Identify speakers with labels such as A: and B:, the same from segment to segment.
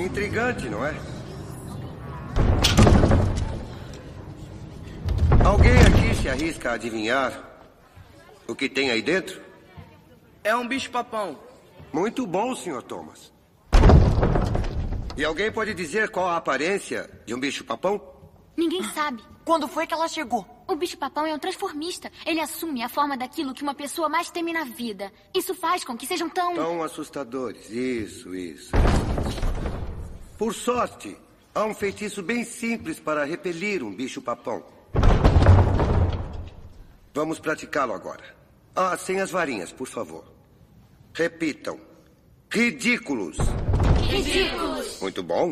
A: Intrigante, não é? Alguém aqui se arrisca a adivinhar o que tem aí dentro?
B: É um bicho-papão.
A: Muito bom, Sr. Thomas. E alguém pode dizer qual a aparência de um bicho-papão?
C: Ninguém sabe.
D: Quando foi que ela chegou?
C: O bicho-papão é um transformista. Ele assume a forma daquilo que uma pessoa mais teme na vida. Isso faz com que sejam tão.
A: Tão assustadores. Isso, isso. Por sorte, há um feitiço bem simples para repelir um bicho-papão. Vamos praticá-lo agora. Ah, sem as varinhas, por favor. Repitam. Ridículos.
C: Ridículos!
A: Muito bom.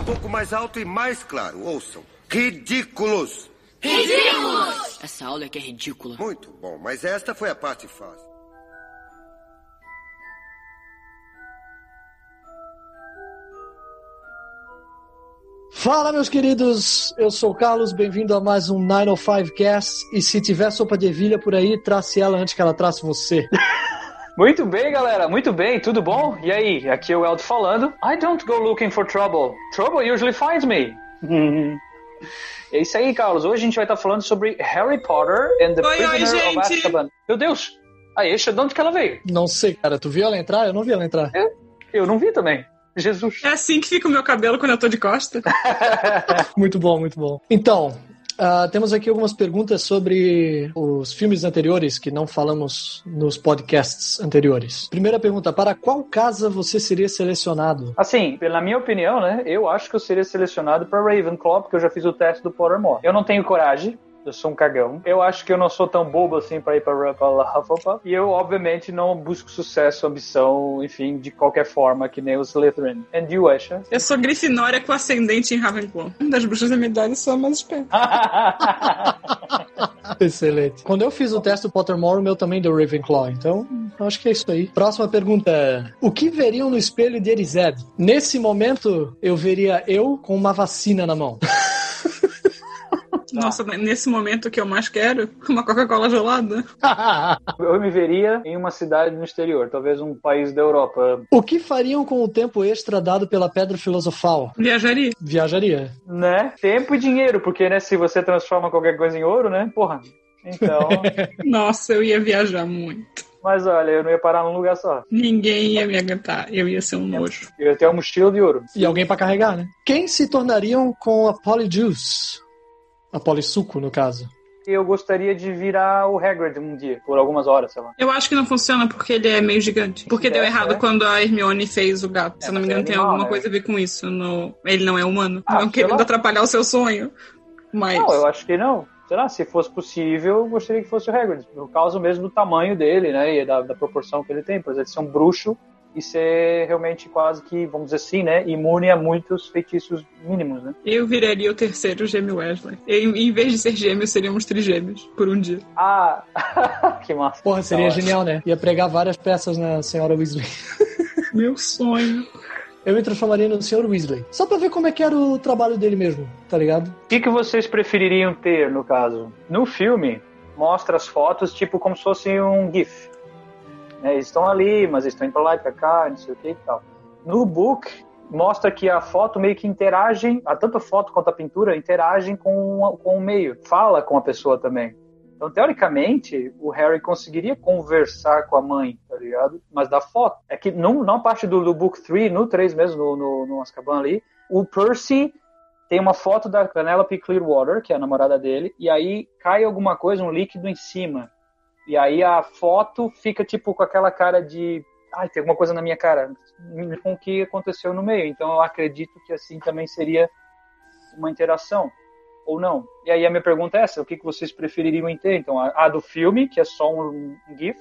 A: Um pouco mais alto e mais claro. Ouçam. Ridículos.
C: Ridículos!
D: Essa aula é que é ridícula.
A: Muito bom, mas esta foi a parte fácil.
E: Fala, meus queridos. Eu sou o Carlos, bem-vindo a mais um 905 Cast. E se tiver sopa de ervilha por aí, trace ela antes que ela trace você.
F: Muito bem, galera, muito bem, tudo bom? E aí, aqui é o Eldo falando. I don't go looking for trouble. Trouble usually finds me. é isso aí, Carlos. Hoje a gente vai estar falando sobre Harry Potter and the
G: Oi, oi,
F: Prisoner of
G: gente.
F: Azkaban. Meu Deus! Aí, de onde que ela veio?
E: Não sei, cara. Tu viu ela entrar? Eu não vi ela entrar.
F: Eu não vi também. Jesus.
G: É assim que fica o meu cabelo quando eu tô de costa.
E: Muito bom, muito bom. Então, ah, temos aqui algumas perguntas sobre os filmes anteriores que não falamos nos podcasts anteriores. Primeira pergunta: para qual casa você seria selecionado?
F: Assim, pela minha opinião, né, eu acho que eu seria selecionado para Ravenclaw, porque eu já fiz o teste do Pottermore. Eu não tenho coragem, eu sou um cagão. Eu acho que eu não sou tão bobo assim para ir para Hufflepuff. E eu, obviamente, não busco sucesso, ambição, enfim, de qualquer forma, que nem o Slytherin. And you, Asha?
G: Eu sou Grifinória com ascendente em Ravenclaw. Das bruxas da minha idade, eu sou a mais esperta.
E: Excelente. Quando eu fiz o teste do Pottermore, o meu também deu Ravenclaw. Então, acho que é isso aí. Próxima pergunta: O que veriam no espelho de Erised? Nesse momento, eu veria eu com uma vacina na mão.
G: Nossa, nesse momento que eu mais quero, uma Coca-Cola gelada.
F: eu me veria em uma cidade no exterior, talvez um país da Europa.
E: o que fariam com o tempo extra dado pela Pedra Filosofal?
G: Viajaria.
E: Viajaria.
F: Né? Tempo e dinheiro, porque, né, se você transforma qualquer coisa em ouro, né, porra. Então...
G: Nossa, eu ia viajar muito.
F: Mas olha, eu não ia parar num lugar só.
G: Ninguém ia me aguentar. Eu ia ser um nojo.
F: Eu ia ter uma mochila de ouro.
E: E alguém pra carregar, né? Quem se tornariam com a Polyjuice? A Polissuco, no caso.
F: Eu gostaria de virar o Hagrid um dia, por algumas horas, sei lá.
G: Eu acho que não funciona porque ele é meio gigante. Porque deu
F: É,
G: errado
F: é.
G: quando a Hermione fez o gato. Se eu não me
F: é
G: engano, tem
F: animal,
G: alguma
F: né?
G: coisa a ver com isso. No... Ele não é humano.
F: Ah,
G: não querendo
F: lá.
G: atrapalhar o seu sonho. Mas.
F: Não, eu acho que não. Sei lá, se fosse possível, eu gostaria que fosse o Hagrid. Por causa mesmo do tamanho dele, né? E da, da proporção que ele tem. Por exemplo, ser um bruxo e ser realmente quase que, vamos dizer assim, né? Imune a muitos feitiços mínimos, né?
G: Eu viraria o terceiro gêmeo Wesley. Eu, em vez de ser gêmeo, seríamos trigêmeos por um dia.
F: Ah, que massa.
E: Porra, seria
F: Da hora.
E: genial, né? Ia pregar várias peças na Senhora Weasley.
G: Meu sonho.
E: Eu me transformaria no Senhor Weasley. Só pra ver como é que era o trabalho dele mesmo, tá ligado?
F: O que, que vocês prefeririam ter, no caso? No filme, mostra as fotos tipo como se fosse um GIF. Né, eles estão ali, mas eles estão indo pra lá e pra cá, não sei o que e tal. No book, mostra que a foto meio que interage, a tanto a foto quanto a pintura interagem com, com o meio, fala com a pessoa também. Então, teoricamente, o Harry conseguiria conversar com a mãe, tá ligado? Mas da foto. É que não parte do, do book 3, no 3 mesmo, no, no, no Azkaban ali, o Percy tem uma foto da Penelope Clearwater, que é a namorada dele, e aí cai alguma coisa, um líquido em cima. E aí a foto fica tipo com aquela cara de. Ai, tem alguma coisa na minha cara. Com o que aconteceu no meio. Então eu acredito que assim também seria uma interação. Ou não. E aí a minha pergunta é essa: o que que vocês prefeririam ter? Então, a, do filme, que é só um GIF,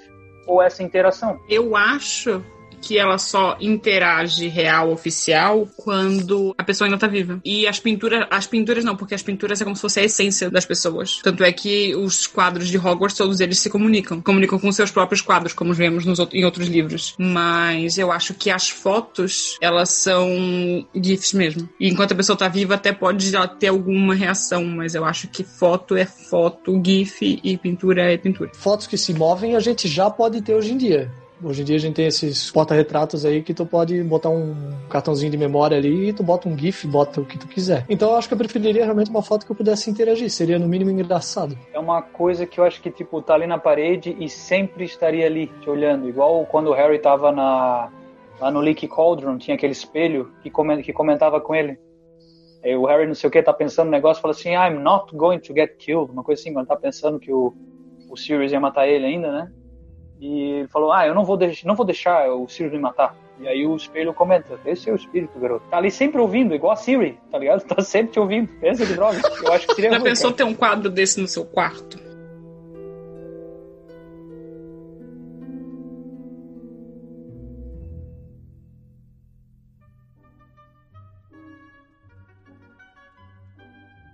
F: ou essa interação?
G: Eu acho que ela só interage real oficial quando a pessoa ainda tá viva. E as pinturas, as pinturas não, porque as pinturas é como se fosse a essência das pessoas. Tanto é que os quadros de Hogwarts todos eles se comunicam, comunicam com seus próprios quadros, como vemos nos, em outros livros. Mas eu acho que as fotos, elas são gifs mesmo. E enquanto a pessoa tá viva até pode já ter alguma reação, mas eu acho que foto é foto, gif e pintura é pintura.
E: Fotos que se movem a gente já pode ter hoje em dia. Hoje em dia a gente tem esses porta-retratos aí que tu pode botar um cartãozinho de memória ali e tu bota um GIF, bota o que tu quiser. Então eu acho que eu preferiria realmente uma foto que eu pudesse interagir. Seria no mínimo engraçado.
F: É uma coisa que eu acho que, tipo, tá ali na parede e sempre estaria ali te olhando. Igual quando o Harry tava na, lá no Leaky Cauldron, tinha aquele espelho que, coment, que comentava com ele. O Harry, não sei o que, tá pensando no negócio, fala assim, I'm not going to get killed. Uma coisa assim, quando tá pensando que o, o Sirius ia matar ele ainda, né? E ele falou, ah, eu não vou, não vou deixar o Sirius me matar. E aí o espelho comenta, esse é o espírito, garoto. Tá ali sempre ouvindo, igual a Siri, tá ligado? Tá sempre te ouvindo. Pensa de droga. Eu acho que seria
G: Já pensou
F: cara.
G: ter um quadro desse no seu quarto?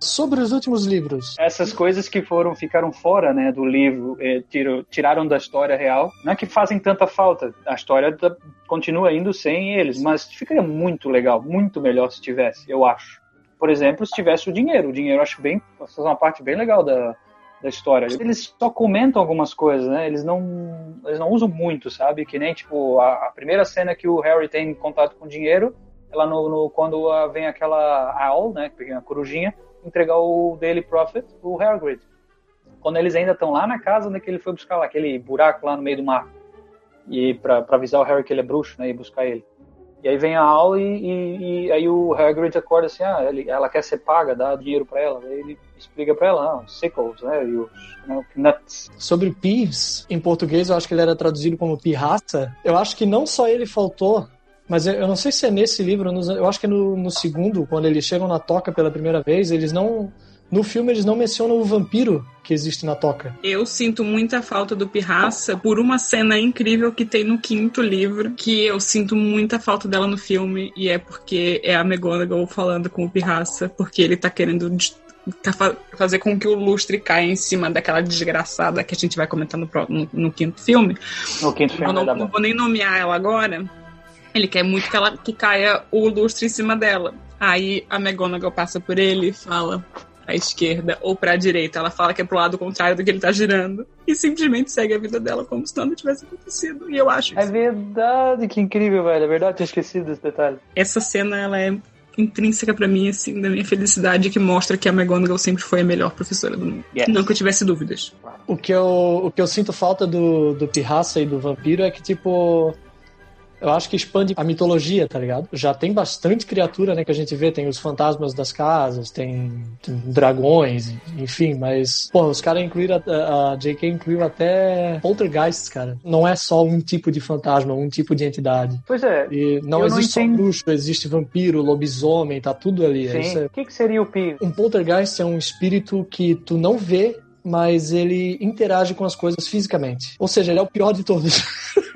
E: Sobre os últimos livros.
F: Essas coisas que foram ficaram fora, né, do livro, eh, tiro- tiraram da história real. Não é que fazem tanta falta. A história tá- continua indo sem eles, mas ficaria muito legal, muito melhor se tivesse, eu acho. Por exemplo, se tivesse o dinheiro. O dinheiro acho bem, é uma parte bem legal da, da história. Eles só comentam algumas coisas, né? Eles não, eles não usam muito, sabe? Que nem tipo a, a primeira cena que o Harry tem contato com dinheiro, ela no, no- quando vem aquela owl, né, pequena corujinha, entregar o Daily Prophet, o Hagrid. Quando eles ainda estão lá na casa onde que ele foi buscar lá, aquele buraco lá no meio do mar. E pra avisar o Harry que ele é bruxo, né, e buscar ele. E aí vem a aula e, e- e aí o Hagrid acorda assim, ah, ele- ela quer ser paga, dá dinheiro pra ela. Aí ele explica pra ela, ah, sickles, né, e os né, nuts.
E: Sobre Peeves, em português eu acho que ele era traduzido como pirraça. Eu acho que não só ele faltou, mas eu eu não sei se é nesse livro, eu acho que é no, no segundo, quando eles chegam na toca pela primeira vez, eles não. No filme eles não mencionam o vampiro que existe na toca.
G: Eu sinto muita falta do Pirraça por uma cena incrível que tem no quinto livro, que eu sinto muita falta dela no filme, e é porque é a McGonagall falando com o Pirraça, porque ele tá querendo tá fa- fazer com que o lustre caia em cima daquela desgraçada que a gente vai comentar no, no- no quinto filme.
F: No quinto
G: Eu
F: filme
G: não,
F: da
G: não vou nem nomear ela agora. Ele quer muito que, ela, que caia o lustre em cima dela. Aí a McGonagall passa por ele e fala à esquerda ou pra direita. Ela fala que é pro lado contrário do que ele tá girando. E simplesmente segue a vida dela como se nada tivesse acontecido. E eu acho
F: É verdade, que incrível, velho. É verdade, tinha esquecido desse detalhe.
G: essa cena ela é intrínseca pra mim, assim, da minha felicidade, que mostra que a McGonagall sempre foi a melhor professora do mundo.
F: Yes.
G: Não que eu tivesse dúvidas.
E: O que eu, o que eu sinto falta do, do pirraça e do vampiro é que, tipo. Eu acho que expande a mitologia, tá ligado? Já tem bastante criatura, né, que a gente vê. Tem os fantasmas das casas, tem, tem dragões, enfim, mas... Pô, os caras incluíram... A, a J.K. incluiu até poltergeists, cara. Não é só um tipo de fantasma, um tipo de entidade.
F: Pois é.
E: E não
F: Eu não
E: existe só bruxo, existe vampiro, lobisomem, tá tudo ali. É isso
F: Sim.
E: é-
F: O que, que seria o Pi?
E: um poltergeist é um espírito que tu não vê, mas ele interage com as coisas fisicamente. Ou seja, ele é o pior de todos.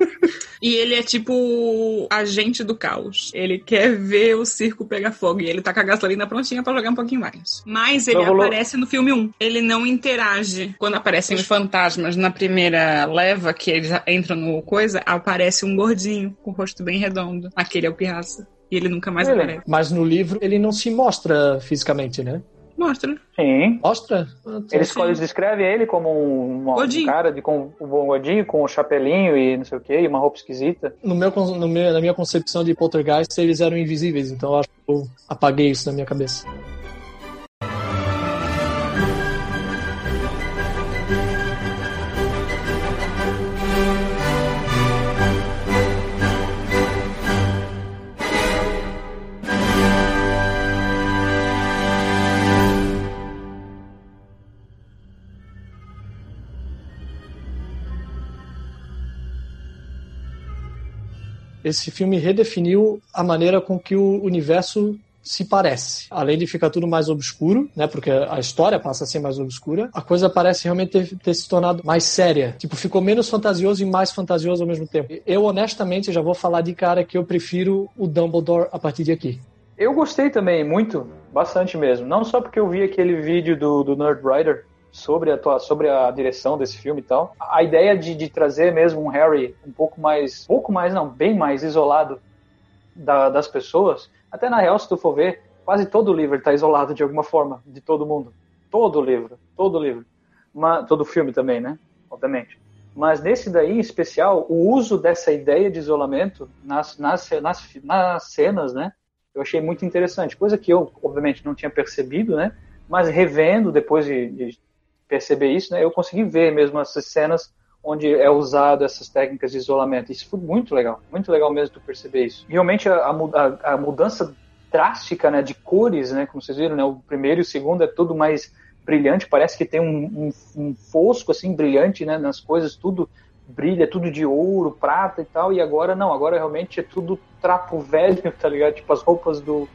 G: E ele é tipo agente do caos. Ele quer ver o circo pegar fogo. E ele tá com a gasolina prontinha pra jogar um pouquinho mais. Mas ele
F: Então
G: aparece no filme 1. Ele não interage. Quando aparecem os fantasmas na primeira leva, que eles já entram no coisa, aparece um gordinho com o rosto bem redondo. Aquele é o Pirraça. E ele nunca mais
F: Ele?
G: aparece.
E: Mas no livro ele não se mostra fisicamente, né?
G: Mostra.
F: Sim.
E: Mostra? Ah, tá.
F: Eles, eles descrevem ele como um, um cara de, com um bom gordinho, com um chapelinho e não sei o que, e uma roupa esquisita.
E: No meu, no meu, na minha concepção de poltergeist, eles eram invisíveis, então eu acho que eu apaguei isso na minha cabeça. Esse filme redefiniu a maneira com que o universo se parece. Além de ficar tudo mais obscuro, né? Porque a história passa a ser mais obscura, a coisa parece realmente ter, ter se tornado mais séria. Tipo, ficou menos fantasioso e mais fantasioso ao mesmo tempo. Eu, honestamente, já vou falar de cara que eu prefiro o Dumbledore a partir de aqui.
F: Eu gostei também, muito, bastante mesmo. Não só porque eu vi aquele vídeo do, do Nerd Writer sobre a, tua- sobre a direção desse filme e tal. A ideia de, de trazer mesmo um Harry um pouco mais, pouco mais não, bem mais isolado da- das pessoas. Até na real, se tu for ver, quase todo livro está isolado de alguma forma de todo mundo. Todo livro, todo livro. Mas, todo filme também, né? Obviamente. Mas nesse daí, em especial, o uso dessa ideia de isolamento nas, nas, nas, nas cenas, né? Eu achei muito interessante. Coisa que eu, obviamente, não tinha percebido, né? Mas revendo, depois de, de perceber isso, né? Eu consegui ver mesmo essas cenas onde é usado essas técnicas de isolamento. Isso foi muito legal, muito legal mesmo tu perceber isso. Realmente a, a, a mudança drástica, né, de cores, né, como vocês viram, né, o primeiro e o segundo é tudo mais brilhante, parece que tem um, um, um fosco assim brilhante, né, nas coisas, tudo brilha, tudo de ouro, prata e tal, e agora não, agora realmente é tudo trapo velho, tá ligado? Tipo as roupas do,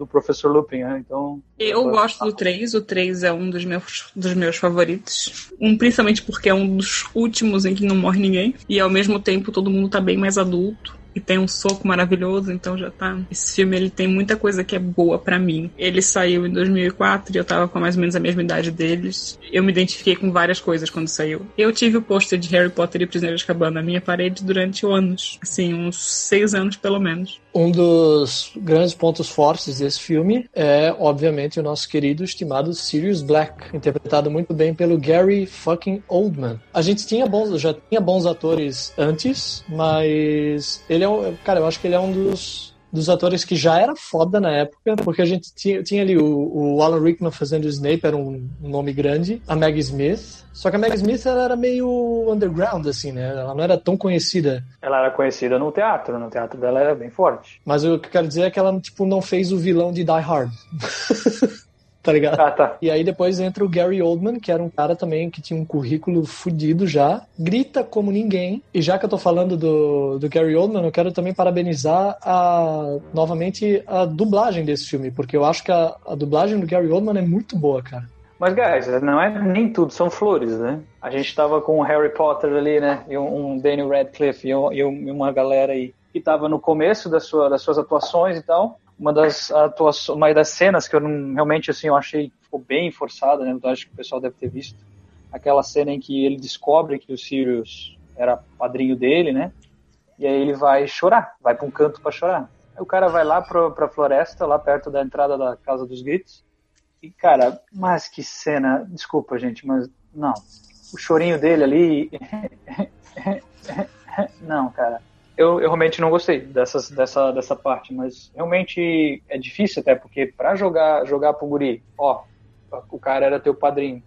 F: do Professor Lupin, né? Então.
G: Eu gosto do 3, o 3 é um dos meus, dos meus favoritos. Um, principalmente porque é um dos últimos em que não morre ninguém. E ao mesmo tempo todo mundo tá bem mais adulto e tem um soco maravilhoso, então já tá. Esse filme ele tem muita coisa que é boa para mim. Ele saiu em 2004 e eu tava com mais ou menos a mesma idade deles. Eu me identifiquei com várias coisas quando saiu. Eu tive o pôster de Harry Potter e Prisioneiro de Cabana na minha parede durante anos, assim, uns seis anos pelo menos.
E: Um dos grandes pontos fortes desse filme é, obviamente, o nosso querido estimado Sirius Black, interpretado muito bem pelo Gary fucking Oldman. A gente tinha bons, já tinha bons atores antes, mas ele é cara, eu acho que ele é um dos dos atores que já era foda na época, porque a gente tinha, tinha ali o, o, Alan Rickman fazendo o Snape, era um, um, nome grande, a Maggie Smith. Só que a Maggie Smith ela era meio underground, assim, né? Ela não era tão conhecida.
F: Ela era conhecida no teatro, no teatro dela era bem forte.
E: Mas o que eu quero dizer é que ela, tipo, não fez o vilão de Die Hard. tá ligado?
F: Ah, tá.
E: E aí depois entra o Gary Oldman, que era um cara também que tinha um currículo fudido já, grita como ninguém. E já que eu tô falando do, do Gary Oldman, eu quero também parabenizar a, novamente a dublagem desse filme, porque eu acho que a, a dublagem do Gary Oldman é muito boa, cara.
F: Mas, guys, não é nem tudo, são flores, né? A gente tava com o Harry Potter ali, né? E um, um Daniel Radcliffe e, um, e uma galera aí que tava no começo da sua, das suas atuações e tal uma das atuações, uma das cenas que eu não, realmente assim eu achei ficou bem forçada, né? Eu acho que o pessoal deve ter visto aquela cena em que ele descobre que o Sirius era padrinho dele, né? E aí ele vai chorar, vai para um canto para chorar. Aí o cara vai lá para pra floresta, lá perto da entrada da Casa dos Gritos. E cara, mas que cena, desculpa gente, mas não. O chorinho dele ali não, cara eu, eu, realmente não gostei dessas, dessa, dessa parte, mas realmente é difícil até, porque para jogar, jogar pro guri, ó, o cara era teu padrinho,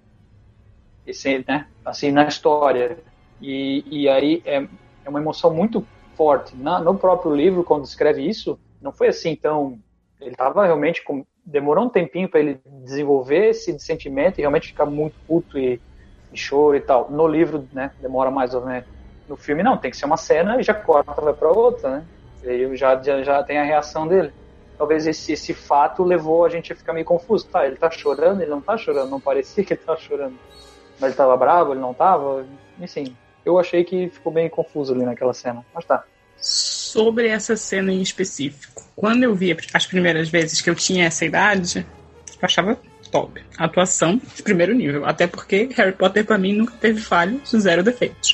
F: esse, né, assim, na história, e, e aí é, é uma emoção muito forte. Na, no próprio livro, quando escreve isso, não foi assim tão... Ele tava realmente... Com, demorou um tempinho para ele desenvolver esse sentimento e realmente ficar muito puto e, e choro e tal. No livro, né, demora mais ou menos no filme não, tem que ser uma cena e já corta, vai para outra, né? E aí já, já, já tem a reação dele. Talvez esse, esse fato levou a gente a ficar meio confuso. Tá, ele tá chorando, ele não tá chorando, não parecia que ele tava chorando. Mas ele tava bravo, ele não tava. Enfim, eu achei que ficou bem confuso ali naquela cena. Mas tá.
G: Sobre essa cena em específico, quando eu vi as primeiras vezes que eu tinha essa idade, eu achava top. Atuação de primeiro nível. Até porque Harry Potter, para mim, nunca teve falhos, zero defeitos.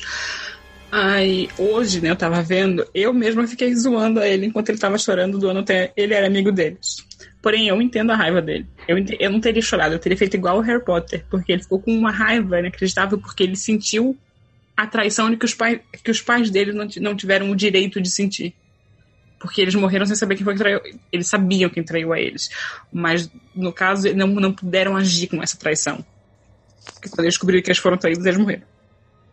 G: Aí, hoje, né, eu tava vendo, eu mesma fiquei zoando ele enquanto ele tava chorando, doando até ele era amigo deles. Porém, eu entendo a raiva dele. Eu, eu não teria chorado, eu teria feito igual o Harry Potter, porque ele ficou com uma raiva inacreditável, porque ele sentiu a traição de que os, pai, que os pais dele não, não tiveram o direito de sentir. Porque eles morreram sem saber quem foi que traiu. Eles sabiam quem traiu a eles. Mas, no caso, não, não puderam agir com essa traição. Porque quando eles descobriram que eles foram traídos, eles morreram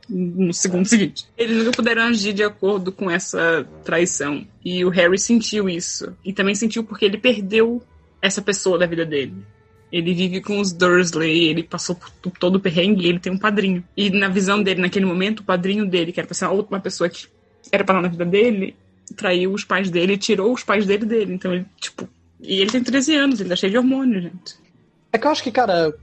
G: no segundo seguinte. Eles nunca puderam agir de acordo com essa traição. E o Harry sentiu isso. E também sentiu porque ele perdeu essa pessoa da vida dele. Ele vive com os Dursley, ele passou por todo o perrengue e ele tem um padrinho. E na visão dele, naquele momento, o padrinho dele, que era pra ser uma pessoa que era pra estar na vida dele, traiu os pais dele e tirou os pais dele dele. Então ele, tipo. E ele tem 13 anos, ele tá cheio de hormônio, gente.
E: É que eu acho que, cara,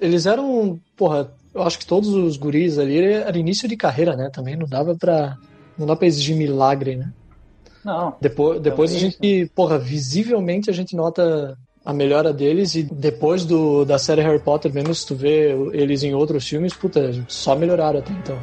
E: eles eram, porra, eu acho que todos os guris ali era início de carreira, né? Também não dava pra. Não dá pra exigir milagre, né?
F: Não.
E: Depois, depois a gente, porra, visivelmente a gente nota a melhora deles e depois do, da série Harry Potter, mesmo se tu vê eles em outros filmes, puta, só melhoraram até então.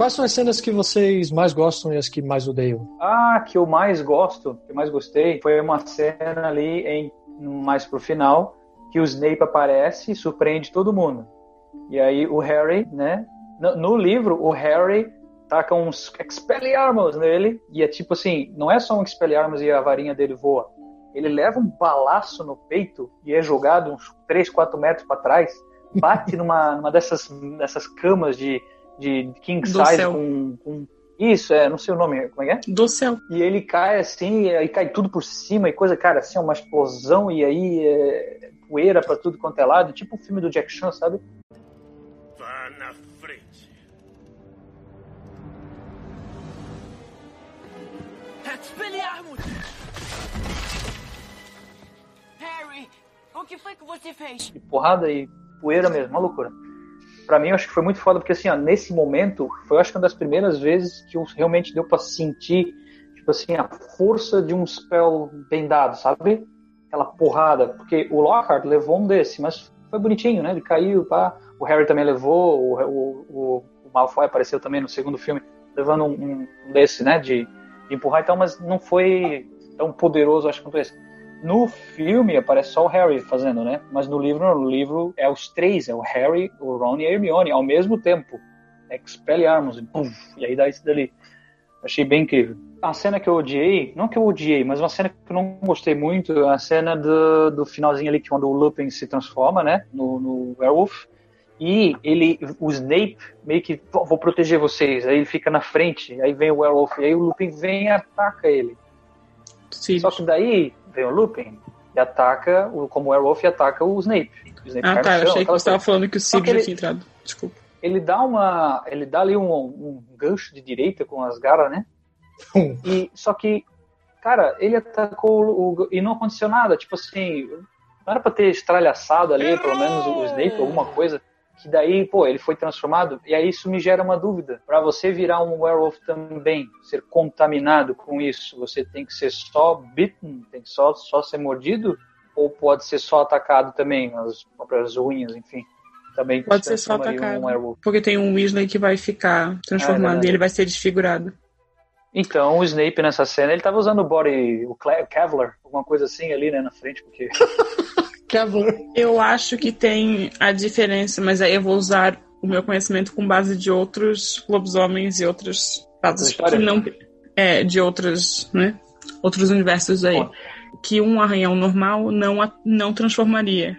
E: Quais são as cenas que vocês mais gostam e as que mais odeiam?
F: Ah, que eu mais gosto, que eu mais gostei, foi uma cena ali em mais pro final, que o Snape aparece e surpreende todo mundo. E aí o Harry, né? No, no livro, o Harry taca uns Expelliarmus nele, e é tipo assim, não é só um Expelliarmus e a varinha dele voa. Ele leva um balaço no peito e é jogado uns 3, 4 metros para trás, bate numa, numa dessas, dessas camas de, de king size com, com. Isso, é, não sei o nome, como é que é?
G: Do céu.
F: E ele cai assim, e aí cai tudo por cima e coisa, cara, assim, uma explosão e aí é, poeira pra tudo quanto é lado, tipo o filme do Jack Chan, sabe?
H: Vá na frente.
D: Harry, o que foi que você fez?
F: E porrada e poeira mesmo, uma loucura. Pra mim, eu acho que foi muito foda, porque assim, ó, nesse momento, foi eu acho que uma das primeiras vezes que eu realmente deu pra sentir, tipo assim, a força de um spell bem dado, sabe? Aquela porrada, porque o Lockhart levou um desse, mas foi bonitinho, né? Ele caiu, pá. O Harry também levou, o, o, o, Malfoy apareceu também no segundo filme, levando um, um- desse, né? De, de empurrar, então, mas não foi tão poderoso, acho, quanto esse. No filme aparece só o Harry fazendo, né? Mas no livro, no livro é os três, é o Harry, o Ron e a Hermione ao mesmo tempo. Expelliarmus, e pum, e aí dá isso dali. Achei bem incrível. A cena que eu odiei, não que eu odiei, mas uma cena que eu não gostei muito, é a cena do, do finalzinho ali, que quando o Lupin se transforma, né, no, no Werewolf, e ele, o Snape, meio que, "Vou- vou proteger vocês, aí ele fica na frente, aí vem o Werewolf, e aí o Lupin vem e ataca ele.
G: Sim.
F: Só que daí vem o Lupin e ataca, o- como Werewolf, e ataca o Snape. O Snape
G: Ah, tá. Eu achei que você estava falando que o
F: que ele-
G: tinha entrado. Desculpa.
F: Ele dá uma, ele dá ali um, um gancho de direita com as garras, né? E só que, cara, ele atacou o, o- e não aconteceu nada. Tipo assim, não era pra ter estralhaçado ali, pelo menos o Snape, alguma coisa. Que daí, pô, ele foi transformado. E aí isso me gera uma dúvida. Pra você virar um werewolf também, ser contaminado com isso, você tem que ser só bitten, tem que só, só ser mordido? Ou pode ser só atacado também, as próprias unhas, enfim. Também
G: Pode
F: se
G: ser só atacado.
F: Um werewolf.
G: Porque tem um Weasley que vai ficar transformado
F: verdade.
G: e ele vai ser desfigurado.
F: Então, o Snape nessa cena, ele tava usando o body, o Kevlar, alguma coisa assim ali, né, na frente, porque...
E: Kevlar.
G: Eu acho que tem a diferença, mas aí eu vou usar o meu conhecimento com base de outros lobisomens e outros casos que não é de outros, né? Outros universos aí.
F: Ó.
G: Que um arranhão normal não não transformaria.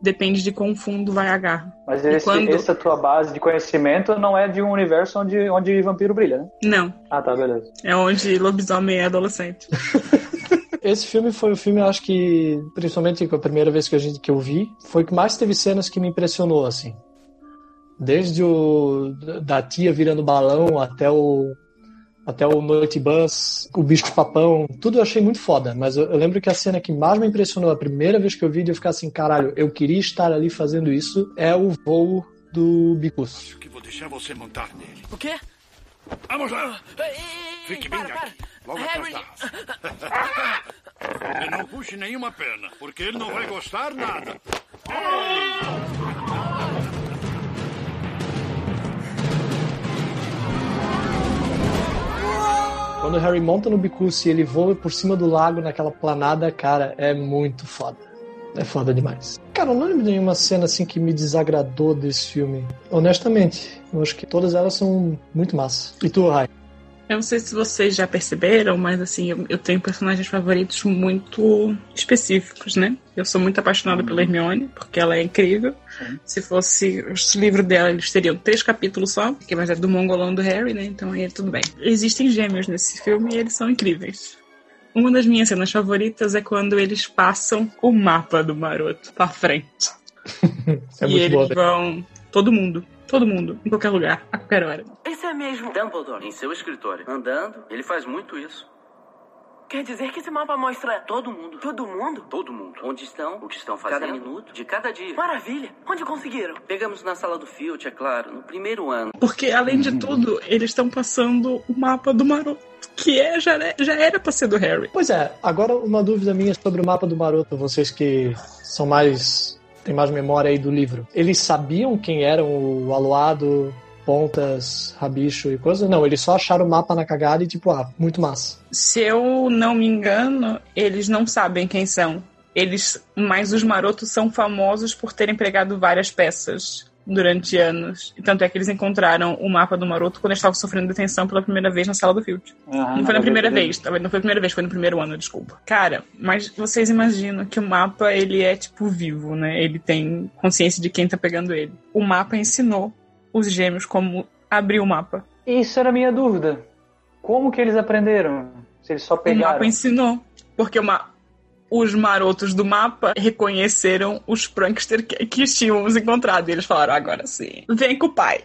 G: Depende de quão fundo vai a garra.
F: Mas esse,
G: quando-
F: essa tua base de conhecimento não é de um universo onde, onde vampiro brilha, né?
G: Não,
F: Ah, tá, beleza.
G: é onde lobisomem é adolescente.
E: Esse filme foi o filme, eu acho que, principalmente com a primeira vez que, a gente, que eu vi, foi o que mais teve cenas que me impressionou, assim. Desde o da tia virando balão até o até o Noite Bus, o bicho papão, tudo eu achei muito foda, mas eu, eu lembro que a cena que mais me impressionou a primeira vez que eu vi, de eu ficar assim, caralho, eu queria estar ali fazendo isso, é o voo do Bicus.
H: Acho que vou deixar você montar nele.
D: O quê?
H: Vamos lá! Fique bem
D: para, para.
H: aqui, logo
D: Harry,
H: atrás. E não puxe nenhuma pena, porque ele não vai gostar nada.
E: Quando o Harry monta no Bicus e ele voa por cima do lago naquela planada, cara, é muito foda. É foda demais. Cara, eu não lembro de nenhuma cena assim que me desagradou desse filme. Honestamente, eu acho que todas elas são muito massa. E tu, Rai?
G: Eu não sei se vocês já perceberam, mas assim, eu, eu tenho personagens favoritos muito específicos, né? Eu sou muito apaixonada pela Hermione, porque ela é incrível. Se fosse o livro dela, eles teriam três capítulos só, que vai ser do mongolão do Harry, né? Então aí tudo bem. Existem gêmeos nesse filme e eles são incríveis. Uma das minhas cenas favoritas é quando eles passam o mapa do maroto pra frente.
E: É
G: e
E: muito
G: eles
E: boa.
G: vão. Todo mundo. Todo mundo. Em qualquer lugar. A qualquer hora.
D: Isso é mesmo.
I: Dumbledore, em seu escritório. Andando, ele faz muito isso.
D: Quer dizer que esse mapa mostra
I: Todo mundo.
D: todo mundo?
I: Todo mundo. Onde estão, o que estão fazendo. Cada minuto, de cada dia.
D: Maravilha. Onde conseguiram?
I: Pegamos na sala do Filch, é claro, no primeiro ano.
G: Porque, além de tudo, eles estão passando o mapa do maroto. Que é, já, já era pra ser do Harry.
E: Pois é, agora uma dúvida minha sobre o mapa do Maroto, vocês que são mais. têm mais memória aí do livro. Eles sabiam quem eram o Aluado pontas, rabicho e coisa. Não, eles só acharam o mapa na cagada e tipo, ah, muito massa.
G: Se eu não me engano, eles não sabem quem são. Eles, mas os marotos são famosos por terem pregado várias peças durante anos. E tanto é que eles encontraram o mapa do maroto quando eles estavam sofrendo detenção pela primeira vez na sala do Field.
F: Aham,
G: não foi na primeira vez, tá? não foi a primeira vez, foi no primeiro ano, desculpa. Cara, mas vocês imaginam que o mapa, ele é tipo vivo, né? Ele tem consciência de quem tá pegando ele. O mapa ensinou os gêmeos como abrir o mapa.
F: Isso era a minha dúvida. Como que eles aprenderam? Se eles só
G: O
F: pegaram.
G: mapa ensinou. Porque o ma- os marotos do mapa reconheceram os prankster que, que tínhamos encontrado. E eles falaram, agora sim, vem com o pai.